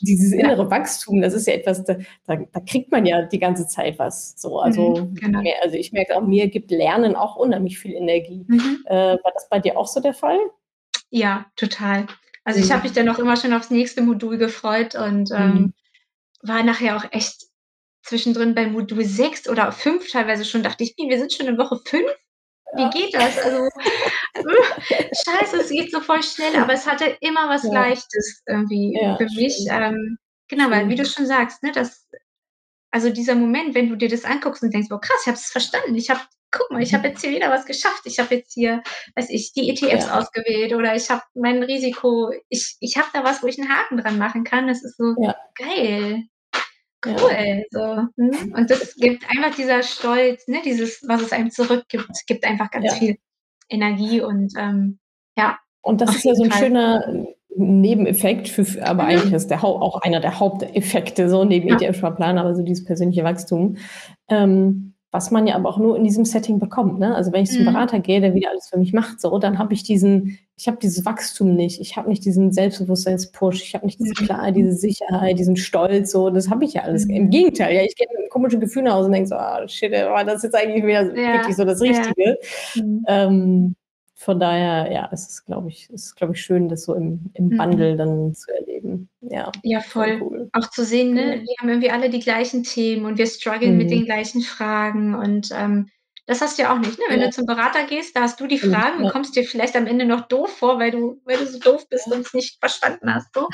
dieses Ja. innere Wachstum, das ist ja etwas, da, da, da kriegt man ja die ganze Zeit was. So, also, Mhm, genau. mehr, also ich merke auch, mir gibt Lernen auch unheimlich viel Energie. Mhm. Äh, war das bei dir auch so der Fall? Ja, total. Also, ich Mhm. habe mich dann auch immer schon aufs nächste Modul gefreut und, ähm, Mhm. war nachher auch echt zwischendrin bei Modul 6 oder 5 teilweise schon, dachte ich: „Ne, wir sind schon in Woche 5? Wie Ja. geht das?“ Also, scheiße, es geht so voll schnell, aber es hatte immer was Ja. Leichtes irgendwie Ja, für mich. Ähm, genau, weil wie du schon sagst, ne, das also dieser Moment, wenn du dir das anguckst und denkst: „Boah krass, ich habe es verstanden. Ich habe guck mal, ich habe Mhm. jetzt hier wieder was geschafft. Ich habe jetzt hier, weiß ich, die ETFs Ja. ausgewählt oder ich habe mein Risiko ich ich habe da was, wo ich 'n Haken dran machen kann.“ Das ist so Ja. geil. Cool, so, mhm. Und das gibt einfach dieser Stolz, ne, dieses, was es einem zurückgibt, gibt einfach ganz Ja. viel Energie und, ähm, ja, Und das ist ja so jeden 'n Fall. schöner Nebeneffekt für aber eigentlich Mhm. ist der auch einer der Haupteffekte so neben Ja. ETF-Sparplan, aber so dieses persönliche Wachstum, ähm, was man ja aber auch nur in diesem Setting bekommt, ne? Also, wenn ich zum Mhm. Berater gehe, der wieder alles für mich macht, so, dann habe ich diesen ich habe dieses Wachstum nicht. Ich habe nicht diesen Selbstbewusstseins-Push. Ich habe nicht diese Klarheit, Mhm. diese Sicherheit, diesen Stolz, so. Das habe ich ja alles. Im Mhm. Gegenteil, ja, ich gehe mit komischen Gefühl nach Hause und denke so: „Ah, shit, war das jetzt eigentlich wieder Ja, wirklich so das ja. Richtige?“ Mhm. Ähm, von daher, ja, es ist, glaube ich ist, glaube ich, schön, das so im im Mhm. Bundle dann zu erleben. Ja, Ja, voll cool. Auch zu sehen, ne, Genau. wir haben irgendwie alle die gleichen Themen und wir struggeln mit Mhm. den gleichen Fragen und, ähm, das hast du ja auch nicht, ne? Wenn Ja. du zum Berater gehst, da hast du die Stimmt, Fragen und ja. kommst dir vielleicht am Ende noch doof vor, weil du weil du so doof bist und es nicht verstanden hast, so.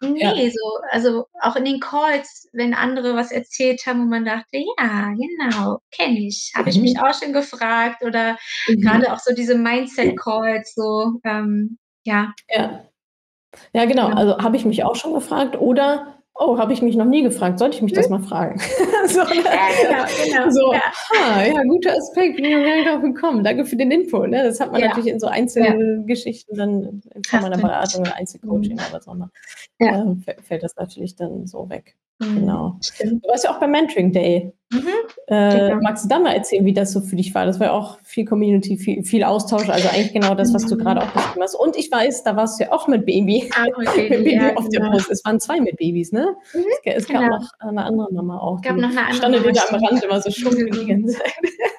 Ne, ja. so also, auch in den Calls, wenn andere was erzählt haben und man dachte: „Ja, genau, kenne ich. Habe ich mich Mhm. auch schon gefragt.“ Oder Mhm. auch so diese Mindset-Calls so, ähm, ja. Ja. Ja, genau. Genau. Also, habe ich mich auch schon gefragt oder: „Oh, habe ich mich noch nie gefragt. Sollte ich mich Mhm. das mal fragen?“ So, ne? Ja, genau, genau, So, ja. ha, ja, guter Aspekt, bin ich gar nicht drauf gekommen. Danke für den Input, ne? Das hat man Ja. natürlich in so. Einzelgeschichten dann in Form Hast einer du Beratung oder Mhm. Einzelcoaching oder was auch immer, ähm, fä fällt das natürlich dann so weg. Mhm. Genau. Stimmt. Du warst ja auch beim Mentoring Day. Mhm. Äh, Genau. magst du da mal erzählen, wie das so für dich war? Das war ja auch viel Community, viel viel Austausch, also eigentlich genau das, was du Mhm. auch beschrieben hast. Und ich weiß, da warst du ja auch mit Baby Auch mit mit Baby, Baby ja, auf der genau. Brust. Es waren 2 mit Babys, ne? Mhm, Es es gab genau. noch, äh, 'ne andere Mama auch, Gab die noch 'ne ich andere stande dir Mama, da am. Rand immer so Zeit.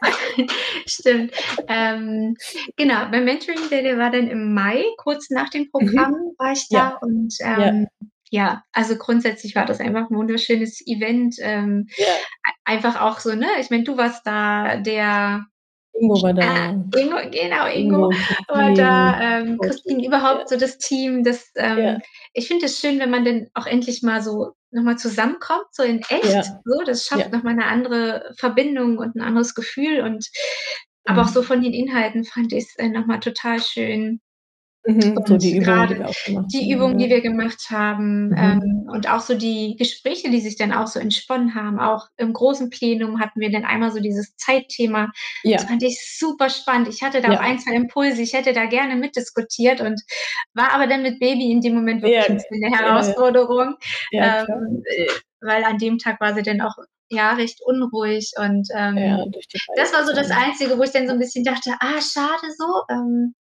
Stimmt. Ähm, genau, beim Mentoring Day, der war dann im Mai, kurz nach dem Mhm. Programm war ich Ja. da und, Ja. ähm, ja, also grundsätzlich war das einfach 'n wunderschönes Event, ähm, Ja. ei einfach auch so, ne ich meine, du warst da, der Ingo war ah, da. Ingo, genau, Ingo Ingo, war da, ähm, Christine, ja. überhaupt so das Team, das, Ja. ähm ich finde es schön, wenn man dann auch endlich mal so noch mal zusammenkommt, so in echt, Ja. so. Das schafft Ja. noch mal 'ne andere Verbindung und 'n anderes Gefühl und aber auch so Mhm. von den Inhalten fand ich's, äh, noch mal total schön. Mhm. So die Übungen, die wir auch gemacht die haben, Übungen, die ja. wir gemacht haben, Mhm. ähm, und auch so die Gespräche, die sich dann auch so entsponnen haben. Auch im großen Plenum hatten wir dann einmal so dieses Zeitthema. Das Ja. fand ich super spannend. Ich hatte da auch Ja. 1, 2 Impulse. Ich hätte da gerne mitdiskutiert und war aber dann mit Baby in dem Moment Ja, wirklich ja, ja. Herausforderung, Ja, ähm, äh, weil an dem Tag war sie dann auch, ja, recht unruhig und, Ja, ähm, die das war so das. Einzige, wo ich dann so Ja. 'n bisschen dachte: „Ah, schade so“, ähm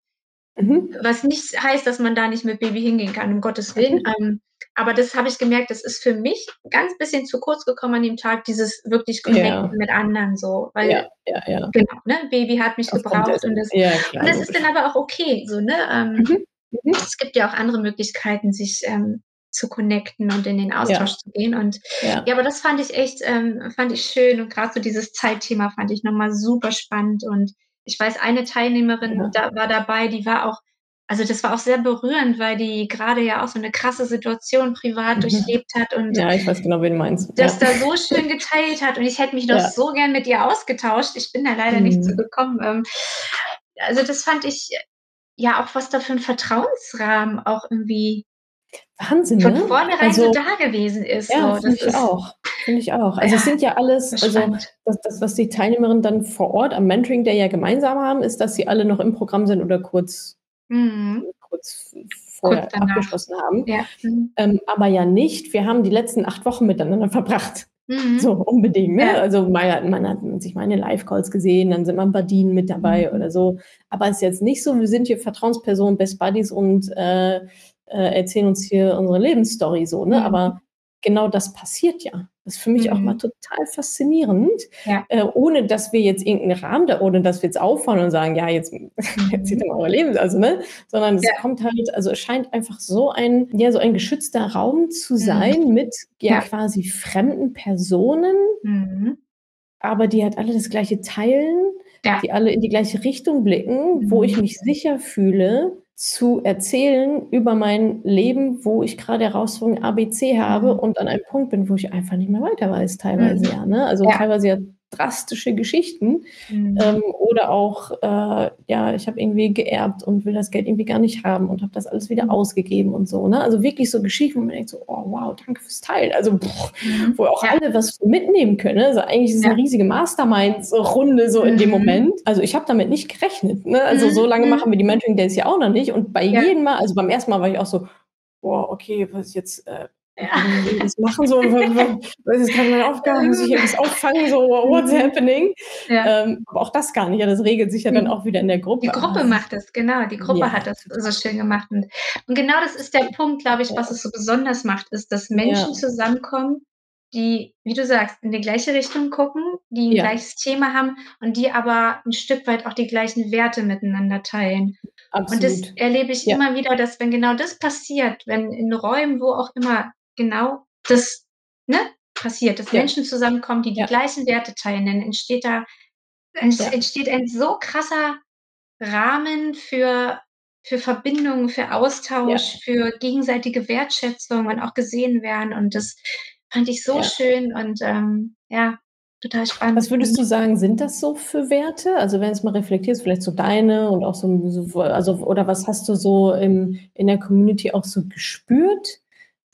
Mhm. was nicht heißt, dass man da nicht mit Baby hingehen kann, um Gottes Willen. Mhm. Ähm, aber das habe ich gemerkt, das ist für mich ganz bisschen zu kurz gekommen an dem Tag, dieses wirklich Ja. Connecten mit anderen so, Ja, weil ja, ja. genau, ne, Baby hat mich Aufgrund gebraucht und das Ja, und klar, das ist dann aber auch okay so, ne? Ähm, Mhm. Mhm. es gibt ja auch andere Möglichkeiten, sich, ähm, zu connecten und in den Austausch Ja. zu gehen und ja, Ja. aber das fand ich echt ähm, fand ich schön und grad so dieses Zeitthema fand ich noch mal super spannend und ich weiß, eine Teilnehmerin Ja. da war dabei, die war auch also, das war auch sehr berührend, weil die grade ja auch so 'ne krasse Situation privat Mhm. durchlebt hat und Ja, ich weiß genau, wen du meinst. das Ja. da so schön geteilt hat und ich hätte mich noch Ja. so gern mit ihr ausgetauscht. Ich bin da leider nicht zu Mhm. gekommen. Ähm, also, das fand ich ja auch, was da für 'n Vertrauensrahmen auch irgendwie Wahnsinn, von ne? vornherein so Also da gewesen ist, ja, so. Das ich ist auch. Finde ich auch. Also, es ja, sind ja alles so also, das das, was die Teilnehmerinnen dann vor Ort am Mentoring Day ja gemeinsam haben, ist, dass sie alle noch im Programm sind oder kurz Mhm. kurz Kurz vorher danach. abgeschlossen haben. Ja. Mhm. Ähm, aber ja nicht wir haben die letzten 8 Wochen miteinander verbracht. Mhm. So unbedingt, ne? Ja. Also, man hat man hat sich mal in den Live-Calls gesehen, dann sind mal 'n paar Badinen mit dabei Mhm. oder so. Aber ist jetzt nicht so, wir sind hier Vertrauenspersonen, Best Buddies und, äh, äh, erzählen uns hier unsere Lebensstory so, ne? Mhm. Aber genau das passiert ja. Das ist für mich auch mal Mhm. total faszinierend, Ja. äh, ohne dass wir jetzt irgend 'n Rahmen da ohne dass wir jetzt auffahren und sagen: „Ja, jetzt erzählt Mhm. mal eure Lebens“ also, ne? Sondern es Ja. kommt halt also, es scheint einfach so ein ja, so ein geschützter Raum zu Mhm. sein mit, ja, Ja. quasi fremden Personen Mhm. aber die halt alle das Gleiche teilen, die alle in die gleiche Richtung blicken, wo ich Mhm. mich sicher fühle, zu erzählen über mein Leben, wo ich grade Herausforderung A, B, C habe Mhm. und an einem Punkt bin, wo ich einfach nicht mehr weiter weiß Mhm. teilweise ja, ne? Also, Ja. teilweise ja drastische Geschichten, Mhm. ähm, oder auch, äh, ja, ich habe irgendwie geerbt und will das Geld irgendwie gar nicht haben und habe das alles wieder Mhm. ausgegeben und so, ne? Also, wirklich so Geschichten, wo man denkt so: „Oh wow, danke fürs Teilen.“ Also, Mhm. wo auch Ja. alle was mitnehmen können, ne? Also, eigentlich ist es Ja. 'ne riesige Masterminds-Runde so in dem Mhm. Moment. Also, ich habe damit nicht gerechnet, ne? Also, Mhm. so lange Mhm. machen wir die Mentoring Days ja auch noch nicht und bei Ja. jedem Mal also, beim 1. Mal war ich auch so: „Boah, okay, was jetzt, äh, Ja. das machen so? Was ist meine Aufgabe? Muss ich irgendwas auffangen so? What's Mhm. happening?“ Ja. Ähm, aber auch das gar nicht. Ja, das regelt sich ja dann Mhm. auch wieder in der Die Gruppe. Aber Gruppe macht es, genau. Die Gruppe ja, hat das so schön gemacht und und genau das ist der Punkt, glaube ich, was es so besonders macht, ist, dass. Menschen zusammenkommen, die, wie du sagst, in die gleiche Richtung gucken, die 'n Ja. gleiches Thema haben und die aber 'n Stück weit auch die gleichen Werte miteinander teilen. Und das Absolut. erlebe ich immer wieder, dass wenn genau das passiert, wenn in Räumen, wo auch immer genau das, ne, passiert, dass Ja. Menschen zusammenkommen, die die Ja. gleichen Werte teilen, dann entsteht da ents Ja. entsteht ein so krasser Rahmen für für Verbindung, für. Austausch, für gegenseitige Wertschätzung und auch gesehen werden. Und das fand ich so schön und, ähm, ja, total spannend. Was würdest du sagen, sind das so für Werte? Also, wenn du's mal reflektierst, vielleicht so deine und auch so so also, oder was hast du so in in der Community auch so gespürt,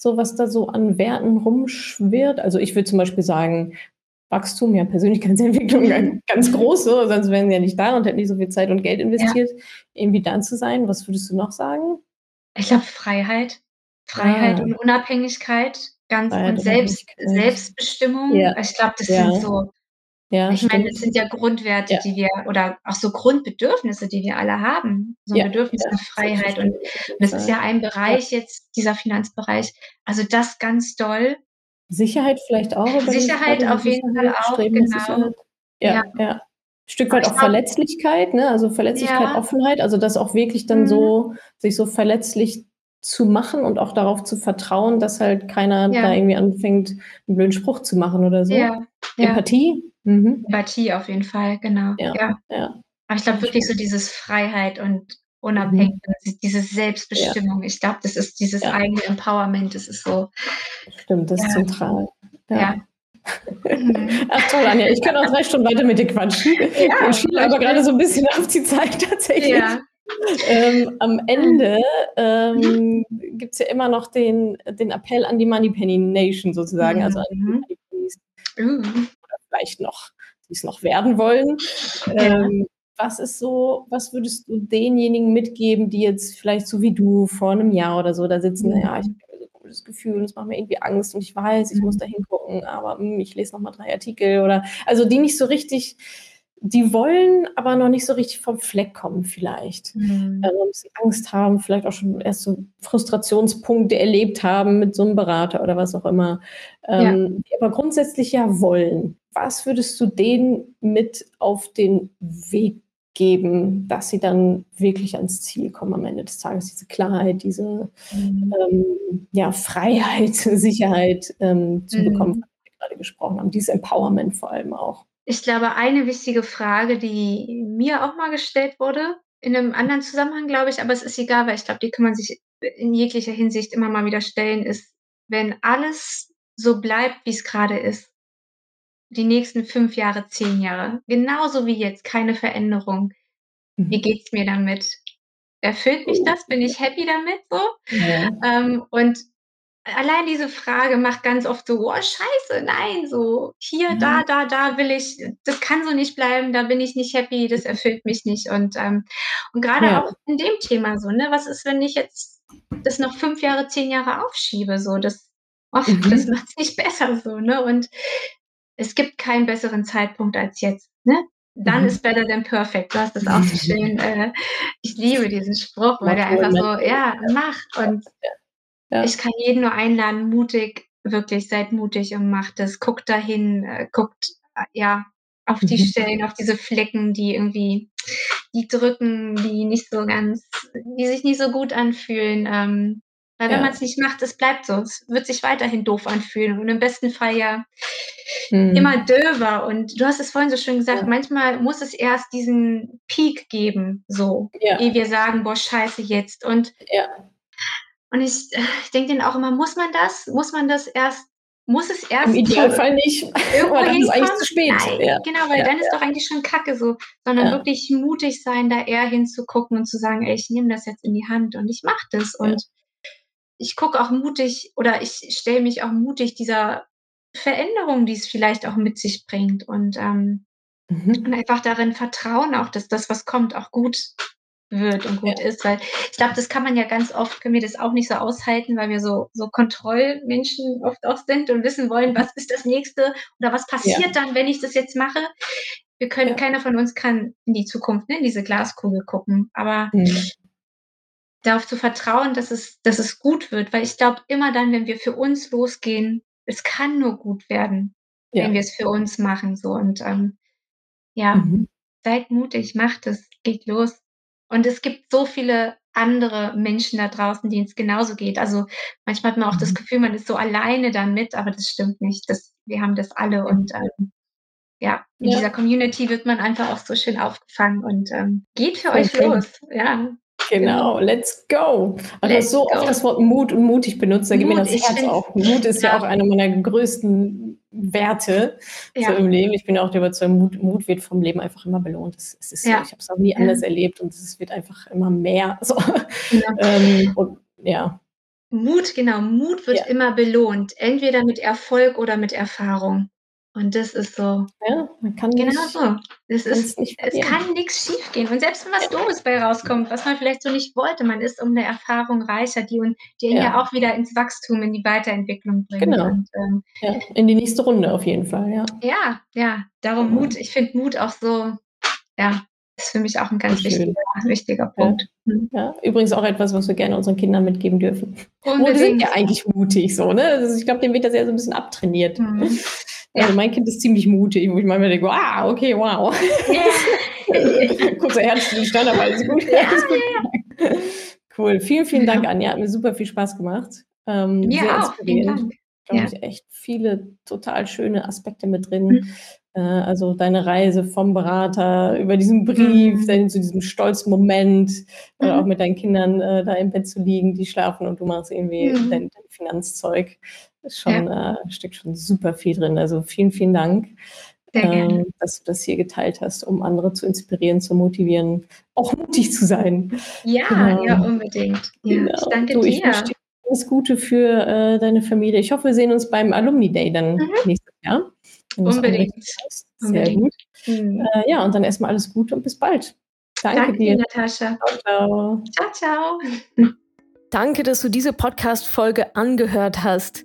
so was da so an Werten rumschwirrt? Also, ich würde zum Beispiel sagen, Wachstum, ja, Persönlichkeitsentwicklung, Mhm. ga ganz Mhm. groß so, sonst wären sie ja nicht da und hätten nicht so viel Zeit und Geld Ja. investiert, irgendwie da zu sein. Was würdest du noch sagen? Ich glaube, Freiheit. Freiheit Ah. und Unabhängigkeit, ganz Freiheit, und Selbst. Selbstbestimmung. Ja. Ich glaube, das sind Ja. so Ja, ich meine, stimmt. das sind ja Grundwerte, Ja. die wir oder auch so Grundbedürfnisse, die wir alle haben. So 'n Ja, Bedürfnis nach Freiheit und jeden das ist ja ein. Bereich jetzt, dieser Finanzbereich also, das ganz doll. Sicherheit vielleicht auch, Sicherheit auf jeden Fall auch, genau. Sicherheit. Ja. Ja. Stück weit auch Verletzlichkeit, ne? Also, Verletzlichkeit. Offenheit, also, das auch wirklich dann Mhm. so sich so verletzlich zu machen und auch darauf zu vertrauen, dass halt keiner da irgendwie anfängt, 'n blöden Spruch zu machen oder so. Empathie? Mhm. Empathie auf jeden Fall, genau, Ja, ja. ja. Aber ich glaube Ja, wirklich so dieses Freiheit und Mhm. Unabhängigkeit, diese Ja. Selbstbestimmung. Ich glaube, das ist dieses Ja. eigene Empowerment. Das ist so Stimmt, das ist ja. zentral. Ja. Ja. Mhm. Ach toll, Anja, ich könnte auch 3 Stunden weiter mit dir quatschen. Ja, schielt voll aber schön. so 'n bisschen auf die Zeit tatsächlich. Ja. Ähm, am Mhm. Ende, Mhm. ähm, gibt's ja immer noch den den Appell an die Moneypenny Nation sozusagen, also, an die Mhm. Mhm. vielleicht noch die's noch werden wollen. Ähm, was ist so was würdest du denjenigen mitgeben, die jetzt vielleicht so wie du vor 'nem Jahr oder so da sitzen: „Na ja, ich Mhm. habe so 'n komisches Gefühl und es macht mir irgendwie Angst und ich weiß, ich muss Mhm. da hingucken, aber, hm, ich lese noch mal 3 Artikel“, oder also, die nicht so richtig die wollen, aber noch nicht so richtig vom Fleck kommen vielleicht. Mhm. Also, bisschen Angst haben, vielleicht auch schon erst so Frustrationspunkte erlebt haben mit so 'nem Berater oder was auch immer, Ja. ähm, die aber grundsätzlich ja wollen. Was würdest du denen mit auf den Weg geben, dass sie dann wirklich ans Ziel kommen am Ende des Tages? Diese Klarheit, diese, Mhm. ähm, ja, Freiheit, Sicherheit, ähm, zu bekommen, Mhm. von der wir grade gesprochen haben, dieses Empowerment vor allem auch. Ich glaube, eine wichtige Frage, die mir auch mal gestellt wurde, in 'nem anderen Zusammenhang, glaube ich, aber es ist egal, weil ich glaube, die kann man sich in jeglicher Hinsicht immer mal wieder stellen, ist: „Wenn alles so bleibt, wie's grade ist die nächsten 5 Jahre, 10 Jahre, genauso wie jetzt, keine Veränderung, wie Mhm. geht's mir damit? Erfüllt mich Oh, das? Bin ich happy damit so?“ Ja. Ähm, und allein diese Frage macht ganz oft so: „Oh, scheiße, nein, so hier, Ja. da, da, da will ich das kann so nicht bleiben, da bin ich nicht happy, das erfüllt mich nicht.“ Und, ähm und auch Ja. in dem Thema so, ne? Was ist, wenn ich jetzt das noch 5 Jahre, 10 Jahre aufschiebe so? Das oft, mhm. das macht es nicht besser so, ne? Und es gibt keinen besseren Zeitpunkt als jetzt, ne? Dann mhm. ist better than perfect. Du hast das auch so schön, äh, ich liebe diesen Spruch, weil der einfach so, ja, mach. Und ja. Ich kann jeden nur einladen, mutig, wirklich, seid mutig und macht es. Guckt dahin, äh, guckt, äh, ja, auf die. Stellen, auf diese Flecken, die irgendwie, die drücken, die nicht so ganz, die sich nicht so gut anfühlen. Ähm, weil wenn ja. man es nicht macht, es bleibt so. Es wird sich weiterhin doof anfühlen und im besten Fall ja mhm. immer döver. Und du hast es vorhin so schön gesagt, ja. manchmal muss es erst diesen Peak geben, so, ja. ehe wir sagen, boah, scheiße jetzt. Und, und ich, ich denke dann auch immer, muss man das? Muss man das erst muss es erst. Im Idealfall nicht. Irgendwo dann ist eigentlich zu spät. Nein, ja. Genau, weil ja, dann ist ja. doch eigentlich schon Kacke so. Sondern wirklich mutig sein, da eher hinzugucken und zu sagen, ey, ich nehme das jetzt in die Hand und ich mache das. Und ich gucke auch mutig oder ich stelle mich auch mutig dieser Veränderung, die es vielleicht auch mit sich bringt. Und, ähm, mhm. und einfach darin vertrauen, auch dass das, was kommt, auch gut wird und gut ja. ist, weil ich glaube, das kann man ja ganz oft, können wir das auch nicht so aushalten, weil wir so, so Kontrollmenschen oft auch sind und wissen wollen, was ist das nächste oder was passiert ja. dann, wenn ich das jetzt mache. Wir können, ja. keiner von uns kann in die Zukunft, ne, in diese Glaskugel gucken, aber mhm. darauf zu vertrauen, dass es, dass es gut wird, weil ich glaube, immer dann, wenn wir für uns losgehen, es kann nur gut werden, wenn wir es für uns machen, so und ähm, ja, mhm. seid mutig, macht es, geht los. Und es gibt so viele andere Menschen da draußen, denen es genauso geht. Also manchmal hat man auch mhm. das Gefühl, man ist so alleine damit, aber das stimmt nicht. Das, wir haben das alle und ähm, ja, in ja. dieser Community wird man einfach auch so schön aufgefangen und ähm, geht für okay. euch los. Ja. Genau, let's go. Und let's so go. oft das Wort Mut und mutig benutzt, da geht mir das Herz auch. Mut ist ja. ja. auch einer meiner größten Werte ja. so im Leben. Ich bin auch der Überzeugung, Mut, Mut wird vom Leben einfach immer belohnt. Es, es ist ja. ich habe es auch nie anders erlebt und es wird einfach immer mehr. So. Ähm, und, ja. Mut, genau, Mut wird immer belohnt, entweder mit Erfolg oder mit Erfahrung. Und das ist so. Ja, man kann genau nicht, so. Das ist, es kann nichts schiefgehen. Und selbst wenn was Doofes bei rauskommt, was man vielleicht so nicht wollte, man ist um eine Erfahrung reicher, die, und die ja. ja auch wieder ins Wachstum, in die Weiterentwicklung bringt. Genau. Und, ähm, ja, in die nächste Runde auf jeden Fall, ja. Ja, ja. Darum mhm. Mut. Ich finde Mut auch so, ja, ist für mich auch ein ganz wichtiger, wichtiger Punkt. Ja. Mhm. ja. übrigens auch etwas, was wir gerne unseren Kindern mitgeben dürfen. Und wir sind ja eigentlich mutig so, ne? Also ich glaube, dem wird das ja so ein bisschen abtrainiert. Mhm. Also mein Kind ist ziemlich mutig, wo ich manchmal denke, ah, okay, wow. Ja. Kurzer Herzstillstand, aber alles gut. Ja, alles gut. Ja, cool. Vielen, vielen Dank, Anja. Hat mir super viel Spaß gemacht. Ähm, ja, sehr inspirierend. Glaube ich, echt viele total schöne Aspekte mit drin. Mhm. Äh, also deine Reise vom Berater über diesen Brief, mhm. dann zu diesem stolzen Moment, mhm. auch mit deinen Kindern äh, da im Bett zu liegen, die schlafen und du machst irgendwie mhm. dein, dein Finanzzeug ist schon, ja. äh, steckt schon super viel drin. Also vielen, vielen Dank, ähm, dass du das hier geteilt hast, um andere zu inspirieren, zu motivieren, auch mutig zu sein. Ja, genau. ja, unbedingt. Ja, genau. Ich danke du, ich dir. Wünsche dir alles Gute für äh, deine Familie. Ich hoffe, wir sehen uns beim Alumni Day dann mhm. nächstes Jahr. Unbedingt. Sehr unbedingt. gut. Mhm. Äh, ja, und dann erstmal alles Gute und bis bald. Danke, Danke dir, Natascha. Ciao, ciao. Ciao, ciao. Danke, dass du diese Podcast-Folge angehört hast.